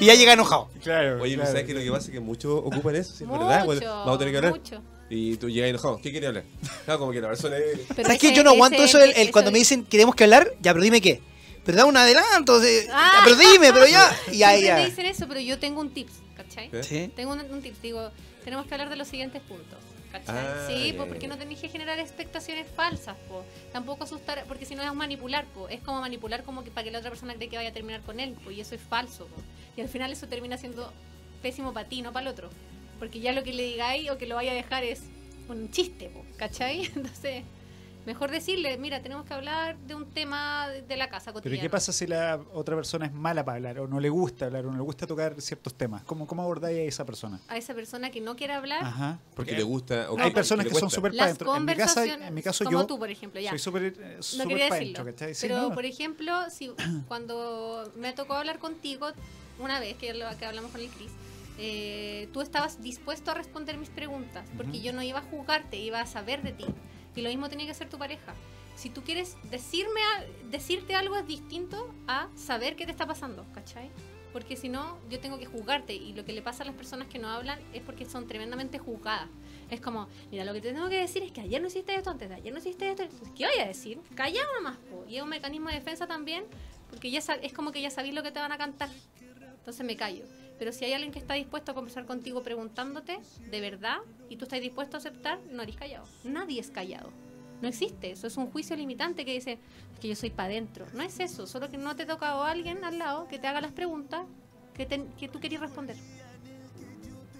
Y ya llega enojado. Claro. Oye, claro. ¿sabes que lo que pasa es que muchos ocupan eso? ¿Sí, es verdad? Bueno, vamos a tener que hablar. mucho. Y tú llegas enojado. ¿Qué quieres hablar? Claro, como que la persona ¿Sabes qué? ese- Yo no aguanto ese- eso, el, el eso- cuando me dicen queremos que hablar, ya, pero dime qué. Pero da un adelanto, Ah. ya, pero dime, pero ya. [laughs] Y ya, Siempre ya. me dicen eso, pero yo tengo un tips, ¿cachai? Sí. Tengo un, un tips, digo, tenemos que hablar de los siguientes puntos. ¿Cachai? Ah, sí, pues porque no tenéis que generar expectaciones falsas, po. Tampoco asustar, porque si no es manipular, po. Es como manipular como que para que la otra persona cree que vaya a terminar con él, po. Y eso es falso, po. Y al final eso termina siendo pésimo para ti, no para el otro. Porque ya lo que le digáis o que lo vaya a dejar es un chiste, po. ¿Cachai? [laughs] Entonces, mejor decirle, mira, tenemos que hablar de un tema de, la casa Pero cotidiana. ¿qué pasa si la otra persona es mala para hablar o no le gusta hablar o no le gusta tocar ciertos temas? ¿Cómo, cómo abordáis a esa persona? A esa persona que no quiere hablar, Ajá. Porque le gusta... o Hay que- personas le que son súper para las adentro. En mi, casa, en mi caso como yo tú, por ejemplo, ya. soy súper eh, No. Sí, pero, no. por ejemplo, si [clears throat] cuando me tocó hablar contigo, una vez que, lo- que hablamos con el Chris, eh, tú estabas dispuesto a responder mis preguntas, porque Ujú. yo no iba a juzgarte, iba a saber de ti. Y lo mismo tenía que hacer tu pareja. Si tú quieres decirme a- decirte algo es distinto a saber qué te está pasando, ¿cachai? Porque si no, yo tengo que juzgarte. Y lo que le pasa a las personas que no hablan es porque son tremendamente juzgadas. Es como, mira, lo que te tengo que decir es que ayer no hiciste esto, antes de ayer no hiciste esto. ¿Qué voy a decir? Callado nomás, po. Y es un mecanismo de defensa también, porque ya es como que ya sabéis lo que te van a cantar. Entonces me callo. Pero si hay alguien que está dispuesto a conversar contigo preguntándote de verdad y tú estás dispuesto a aceptar, no eres callado. Nadie es callado. No existe, eso es un juicio limitante que dice es que yo soy para adentro. No es eso, solo que no te toca a alguien al lado que te haga las preguntas que, tú querías responder.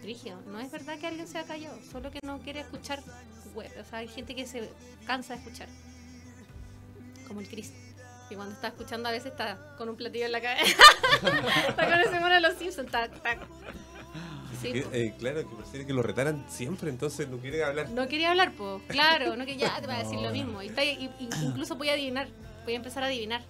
Rígido, no es verdad que alguien sea callado, solo que no quiere escuchar. güey, O sea, hay gente que se cansa de escuchar. Como el Chris. Que cuando está escuchando a veces está con un platillo en la cabeza. [laughs] está con ese mono de los Simpsons. Tac, tac. Sí, Que, eh, claro, que prefiere que lo retaran siempre, entonces no quiere hablar. No quería hablar, pues, claro, no que ya te va a decir lo mismo. Y, está- y- y- incluso voy a adivinar, voy a empezar a adivinar.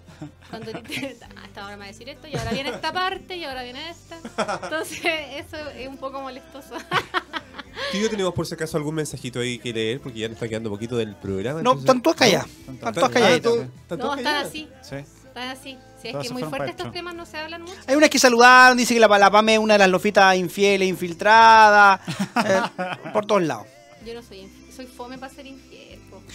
Cuando te- ah, esta hora me va a decir esto, y ahora viene esta parte, y ahora viene esta. Entonces, eso es un poco molestoso. [laughs] Tío, tenemos por si acaso algún mensajito ahí que leer, porque ya nos está quedando poquito del programa. No, están todos callados. Están. Ah, ¿están No, están callados? así, Sí. están así. Si es que muy fuerte estos temas no se hablan mucho. Hay unas que saludaron, dice que la, la Pame es una de las lofitas infieles, infiltradas, [laughs] eh, por todos lados. Yo no soy infiel, soy fome para ser infiel.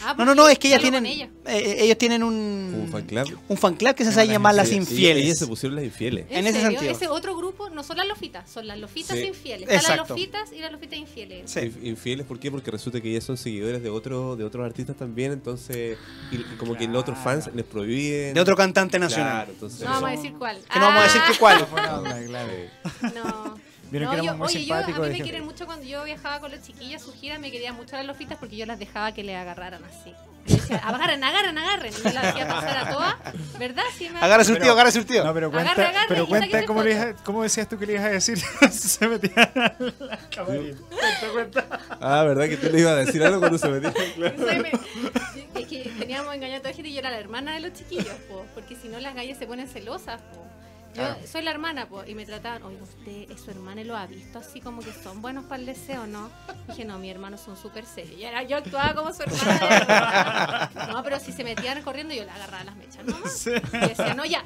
Ah, No, no, porque no, es que ellas tienen, ella. eh, ellos tienen un, Un fan club. un fan club que se sabe llamar las Sí, infieles. Ellas se pusieron las infieles. en ese serio? sentido. Ese otro grupo no son las lofitas, son las lofitas Sí. infieles. Están las lofitas y las lofitas infieles. Sí. Inf- Infieles, ¿por qué? Porque resulta que ellas son seguidores de otro, de otros artistas también, entonces, y, y como que los otros fans les prohíben. De otro cantante nacional. Claro, entonces. No vamos a decir cuál. Que no vamos a decir que cuál. [laughs] No. Vieron No, que yo, éramos muy oye, yo, a mí me quieren mucho cuando yo viajaba con los chiquillos, su gira me querían mucho las lofitas porque yo las dejaba que le agarraran así. Yo decía, agarren, agarren, agarren. Y yo las hacía pasar a todas, ¿verdad? Sí, me Agarra su Pero- tío, agarra su tío. No, pero Agarre, cuenta, agarre pero y cuenta cómo, le cómo decías tú que le ibas a decir. [laughs] se metían a la. Cuenta, cuenta. Ah, ¿verdad? Que tú le ibas a decir algo cuando se metía. Claro. Me- Es que teníamos engañado a toda la gente y yo era la hermana de los chiquillos, po, porque si no las gallas se ponen celosas. Po. Yo soy la hermana, po, y me trataban, oye, usted es su hermana y lo ha visto así como que son buenos para el deseo, ¿no? Dije, no, mi hermano son súper serios. Yo actuaba como su hermana. [laughs] No, pero si se metían corriendo, yo le agarraba las mechas, ¿no? Y decía, no, ya.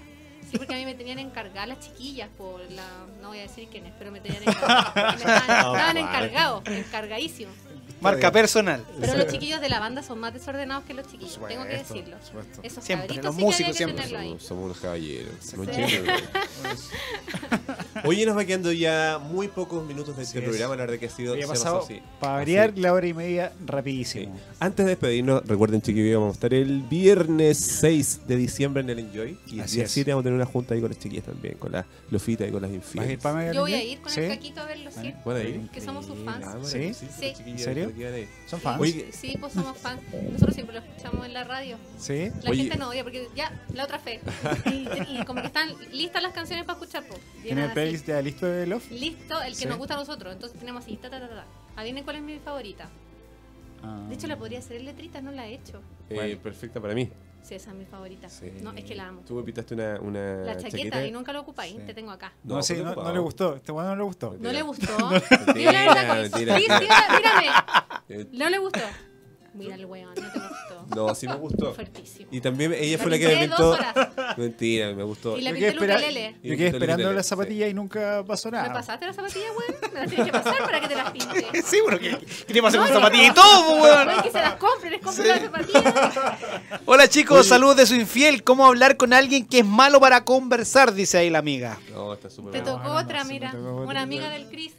Sí, porque a mí me tenían encargadas las chiquillas por la. No voy a decir quiénes, pero me tenían encargadas. Me [laughs] estaban, estaban encargados, encargadísimos. Marca personal. Pero los chiquillos de la banda son más desordenados que los chiquillos, tengo que decirlo. Esos Siempre, los sí músicos que siempre. Somos, somos unos caballeros. Sí. [laughs] Oye, nos va quedando ya muy pocos minutos de este es. programa. La verdad que ha sido. Se ha pasado, así. para variar, la hora y media Sí. rapidísimo. Antes de despedirnos, recuerden chiquillos, vamos a estar el viernes 6 de diciembre en el Enjoy. Y el Así día es. 7 vamos a tener una junta ahí con las chiquillas también, con las lofitas y con las ¿Vas a ir, infieles. Yo voy a ir con ¿Sí? el caquito a verlo, sí. ¿Van a ir? Que somos sus fans. Ah, ¿Sí? sí, Sí. ¿En serio? ¿Son fans? Oye, Sí, pues somos fans. Nosotros siempre lo escuchamos en la radio. ¿Sí? La Oye. gente no odia porque ya, la otra fe. [laughs] Y, y como que están listas las canciones para escuchar, pues. ¿Tiene playlist ya listo de Love? Listo, el que Sí. nos gusta a nosotros. Entonces tenemos así, ta, ta, ta, ta. Adivinen cuál es mi favorita. Ah. De hecho, la podría hacer en letritas, no la he hecho. eh, Bueno. perfecta para mí. Sí, esa es mi favorita. Sí. No, es que la amo. Tú me pintaste una, una La chaqueta, y nunca lo ocupáis, Sí. te tengo acá. No, No, sí, no, no le gustó. Este bueno no le gustó. ¿No le gustó? [laughs] Digo la verdad, mentira. Sí, sí, mírame. [laughs] No le gustó. Mira el weón, no te gustó. [laughs] No, sí me gustó. Fuertísimo. Y también ella La fue la que me pintó. [laughs] Mentira, me gustó. Y la Yo pinté quedé, espera- ukelele. yo Y quedé esperando las zapatillas y nunca pasó ¿Me nada. pasaste las zapatillas, weón? Me las tienes que pasar para que te las pinte. [laughs] Sí, bueno, ¿qué, qué te pasa con zapatillas y todo, pues, weón? No es que se las compre, les compro las zapatillas. Hola chicos, Oye. saludos de su infiel. ¿Cómo hablar con alguien que es malo para conversar? Dice ahí la amiga. No, está súper Te tocó no, otra, sí me mira. tocó otra. Una amiga del Chris.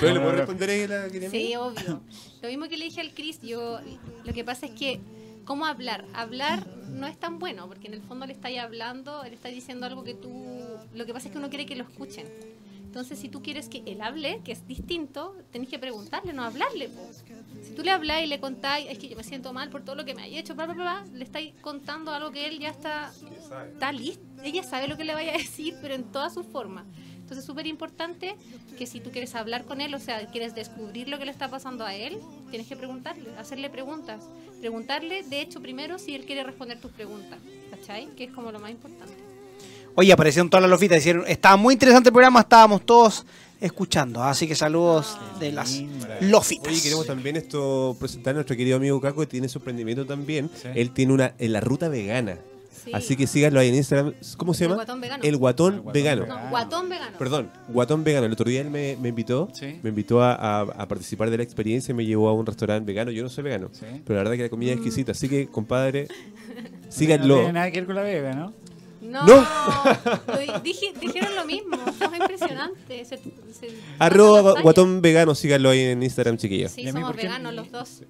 ¿Pero le puedo responder ahí la que Sí, obvio. Lo mismo que le dije al Chris, yo lo que pasa es que cómo hablar, hablar no es tan bueno, porque en el fondo le estáis hablando, le estáis diciendo algo que tú, lo que pasa es que uno quiere que lo escuchen. Entonces, si tú quieres que él hable, que es distinto, tenés que preguntarle, no hablarle. Si tú le hablas y le contáis, es que yo me siento mal por todo lo que me haya hecho, bla, bla, bla, le estáis contando algo que él ya está, está listo. Ella sabe lo que le vaya a decir, pero en toda su forma. Entonces es súper importante que si tú quieres hablar con él, o sea, quieres descubrir lo que le está pasando a él, tienes que preguntarle, hacerle preguntas. Preguntarle, de hecho, primero si él quiere responder tus preguntas, ¿cachai? Que es como lo más importante. Oye, aparecieron todas las lofitas. Hicieron, estaba muy interesante el programa, estábamos todos escuchando. Así que saludos de las lofitas. Oye, queremos también esto presentar a nuestro querido amigo Caco, que tiene su emprendimiento también. Sí. Él tiene una en la ruta vegana. Sí. Así que síganlo ahí en Instagram. ¿Cómo se El llama? guatón vegano. El guatón, El guatón vegano. vegano. No, guatón vegano. Perdón, guatón vegano. El otro día él me, me invitó, Sí. me invitó a, a- a participar de la experiencia y me llevó a un restaurante vegano. Yo no soy vegano, Sí. pero la verdad que la comida es exquisita. Así que, compadre, [laughs] No síganlo. tiene nada que ver con la vega, ¿no? No, No. lo di- dije- dijeron lo mismo. Se- se- Arroba guatón vegano, síganlo ahí en Instagram, chiquillos. Sí, ¿Y a mí somos veganos los dos.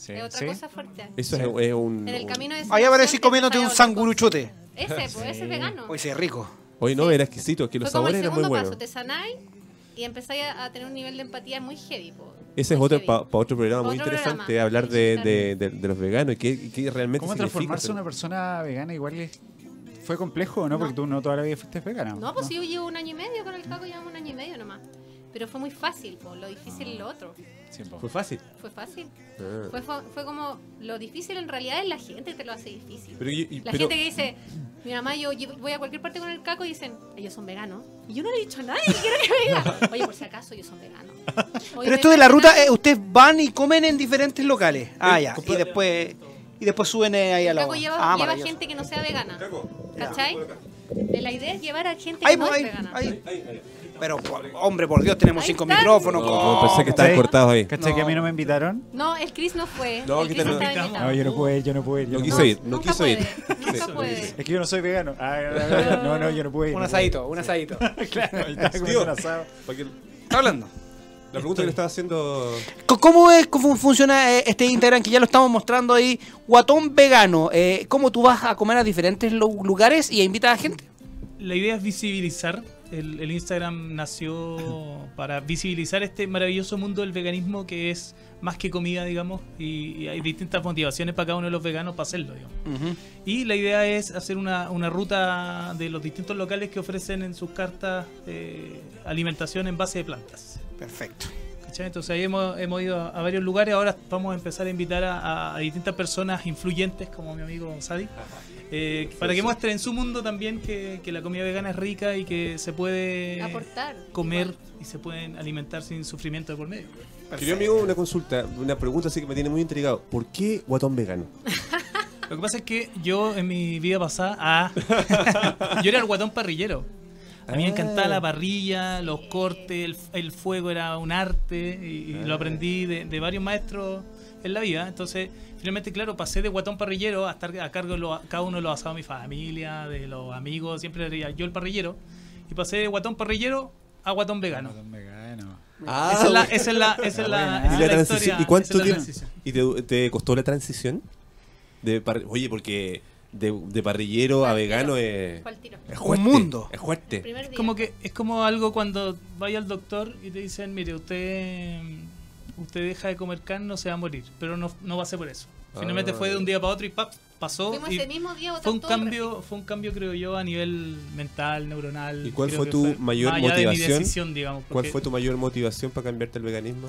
Sí, Sí, Es otra sí. cosa fuerte. Eso Sí. es, es un. En el un- camino de Ahí aparecí te comiéndote un sanguruchote. Ese, pues, ese Sí. es vegano. Hoy se rico. Oye, no, Sí. era exquisito, es que los Fue como el sabores eran muy segundo buenos. paso, te sanáis y empezáis a, a tener un nivel de empatía muy heavy. po. Ese es otro para otro programa muy Otro interesante, programa, hablar sí, de, de, de- de los veganos y qué, qué realmente ¿Cómo significa transformarse ser- una persona vegana igual es- fue complejo o no? No. Porque tú no toda la vida fuiste vegana. No, pues yo llevo un año y medio con el caco, llevamos un año y medio nomás. Pero fue muy fácil, po. lo difícil es lo otro. Sí, po. Fue fácil. Fue fácil. Ah. Fue, fue, fue como lo difícil en realidad es la gente que te lo hace difícil. Pero, y- y- La pero- gente que dice, mi mamá, yo voy a cualquier parte con el caco y dicen, ellos son veganos. Y yo no le he dicho a nadie que quiero que me diga, [laughs] oye, por si acaso, ellos son veganos. [laughs] Pero esto de la ruta, eh, ustedes van y comen en diferentes locales. Ah, Eh, ya. Y después, y después suben eh, ahí a El la. caco lleva, Ah, lleva gente que no sea vegana. ¿Cachai? Eh, La idea es llevar a gente que Ahí, no es ahí, vegana. ahí. Pero, hombre, por Dios, tenemos cinco micrófonos. No, pensé que estaban cortados ahí. ¿Cachai que a mí no me invitaron? No, el Chris no fue. No, el Chris estaba no, invitado. No, yo no pude ir, yo no pude ir. No no quiso ir, no quiso ir. Es que yo no soy vegano. Ah, [laughs] no, no, yo no pude ir. Un asadito, un [laughs] asadito. claro, Tío. un asado. ¿Está hablando? La pregunta que le estaba haciendo. ¿Cómo es cómo funciona eh, este Instagram que ya lo estamos mostrando ahí? Guatón vegano. Eh, ¿Cómo tú vas a comer a diferentes lu- lugares y invitas a gente? La idea es visibilizar. El, el Instagram nació [laughs] para visibilizar este maravilloso mundo del veganismo que es más que comida, digamos, y, y hay distintas motivaciones para cada uno de los veganos para hacerlo, digamos. Y la idea es hacer una, una ruta de los distintos locales que ofrecen en sus cartas eh, alimentación en base de plantas. Perfecto. ¿cachai? Entonces ahí hemos, hemos ido a, a varios lugares, ahora vamos a empezar a invitar a, a- a distintas personas influyentes como mi amigo Sadi, eh, para que muestren en su mundo también que, que la comida vegana es rica y que se puede Aportar. comer igual. y se pueden alimentar sin sufrimiento de por medio. Querido amigo, una consulta, una pregunta así que me tiene muy intrigado. ¿Por qué guatón vegano? [laughs] Lo que pasa es que yo en mi vida pasada, ah, [laughs] yo era el guatón parrillero. A mí me Ah. encantaba la parrilla, los cortes, el, el fuego era un arte y, y lo aprendí de, de varios maestros en la vida. Entonces, finalmente, claro, pasé de guatón parrillero a estar a cargo de lo- cada uno de los asados de mi familia, de los amigos, siempre era yo el parrillero. Y pasé de guatón parrillero a guatón vegano. Guatón vegano. Ah, esa, es la, esa es la, esa es la, esa ¿Y es la la transición? historia, ¿Y cuánto esa es la tiempo? transición. ¿Y te, te costó la transición? De par- Oye, porque de, de parrillero a vegano tiro. es, es Un mundo. Es fuerte. Es como que es como algo cuando vaya al doctor y te dicen, mire, usted usted deja de comer carne, no se va a morir, pero no, no va a ser por eso. Finalmente Ah. fue de un día para otro y ¡pap! pasó. Fuimos y ese mismo día a fue un el cambio, fue un cambio creo yo a nivel mental, neuronal. ¿Y cuál fue tu mayor de mi motivación? decisión, digamos, ¿Cuál fue tu mayor motivación para cambiarte al veganismo?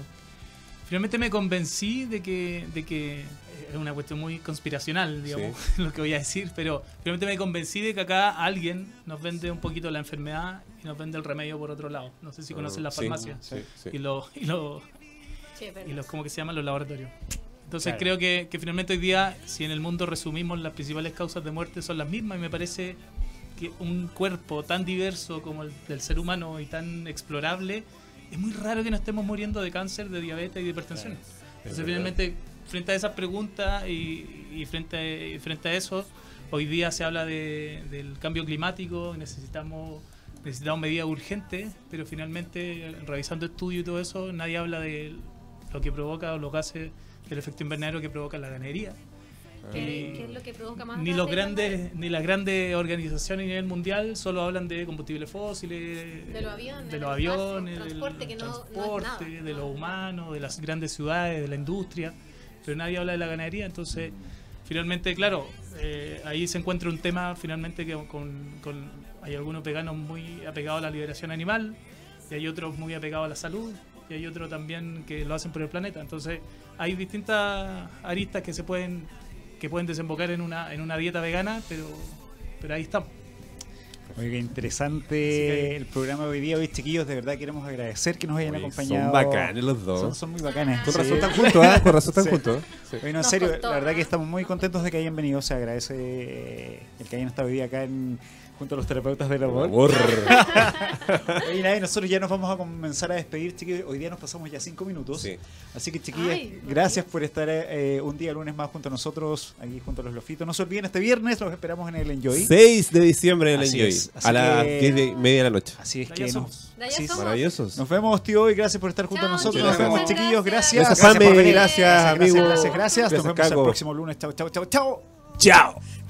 Finalmente me convencí de que, de que es una cuestión muy conspiracional, digamos, [laughs] lo que voy a decir, pero finalmente me convencí de que acá alguien nos vende un poquito la enfermedad y nos vende el remedio por otro lado. No sé si conocen Ah, las sí, farmacias sí, sí. y los y los Sí, y los cómo que se llaman los laboratorios. Entonces Claro. creo que, que finalmente hoy día, si en el mundo resumimos las principales causas de muerte son las mismas, y me parece que un cuerpo tan diverso como el del ser humano y tan explorable, es muy raro que no estemos muriendo de cáncer, de diabetes y de hipertensión. Entonces verdad. finalmente, frente a esas preguntas y, y frente, a, y frente a eso, hoy día se habla de- del cambio climático, necesitamos necesitamos medidas urgentes, pero finalmente, revisando estudios y todo eso, nadie habla de lo que provoca o los gases del efecto invernadero que provoca la ganadería. ¿Qué, es lo que provoca más Ni los grandes, ni las grandes organizaciones a nivel mundial solo hablan de combustibles fósiles, De los aviones, de los aviones, del transporte que no- no nada. de lo humano, de las grandes ciudades, de la industria, pero nadie habla de la ganadería, entonces finalmente, claro, eh, ahí se encuentra un tema finalmente que con, con- hay algunos veganos muy apegados a la liberación animal, y hay otros muy apegados a la salud, y hay otros también que lo hacen por el planeta, entonces hay distintas aristas que se pueden que pueden desembocar en una en una dieta vegana, pero pero ahí estamos. Oiga, interesante que- el programa de hoy día. Hoy, chiquillos, de verdad queremos agradecer que nos hayan Oye, acompañado. Son bacanes los dos. Son, son muy bacanes. Con sí. razón están juntos, ¿ah? Con razón están Sí. juntos. Sí. Bueno, en serio, costó, la verdad ¿eh? que estamos muy contentos de que hayan venido. Se agradece eh, el que hayan estado hoy día acá en, junto a los terapeutas del amor. Amor. [laughs] Oye, nada, y nosotros ya nos vamos a comenzar a despedir, chiquillos. Hoy día nos pasamos ya cinco minutos. Sí. Así que, chiquillas, Ay, gracias por estar eh, un día lunes más junto a nosotros, aquí junto a los Lofitos. No se olviden, este viernes los esperamos en el Enjoy. 6 de diciembre en el Así Enjoy. es. A las que- 10 de media de la noche. Así es que nos, sí. Maravillosos. nos vemos, tío, y gracias por estar junto a Chao, nosotros. chicos, Nos vemos, chiquillos. gracias. Gracias. Gracias, por venir. Gracias, gracias, gracias, gracias. Nos Gracias, vemos el próximo lunes. Chao, chao, chao, chao. Chao.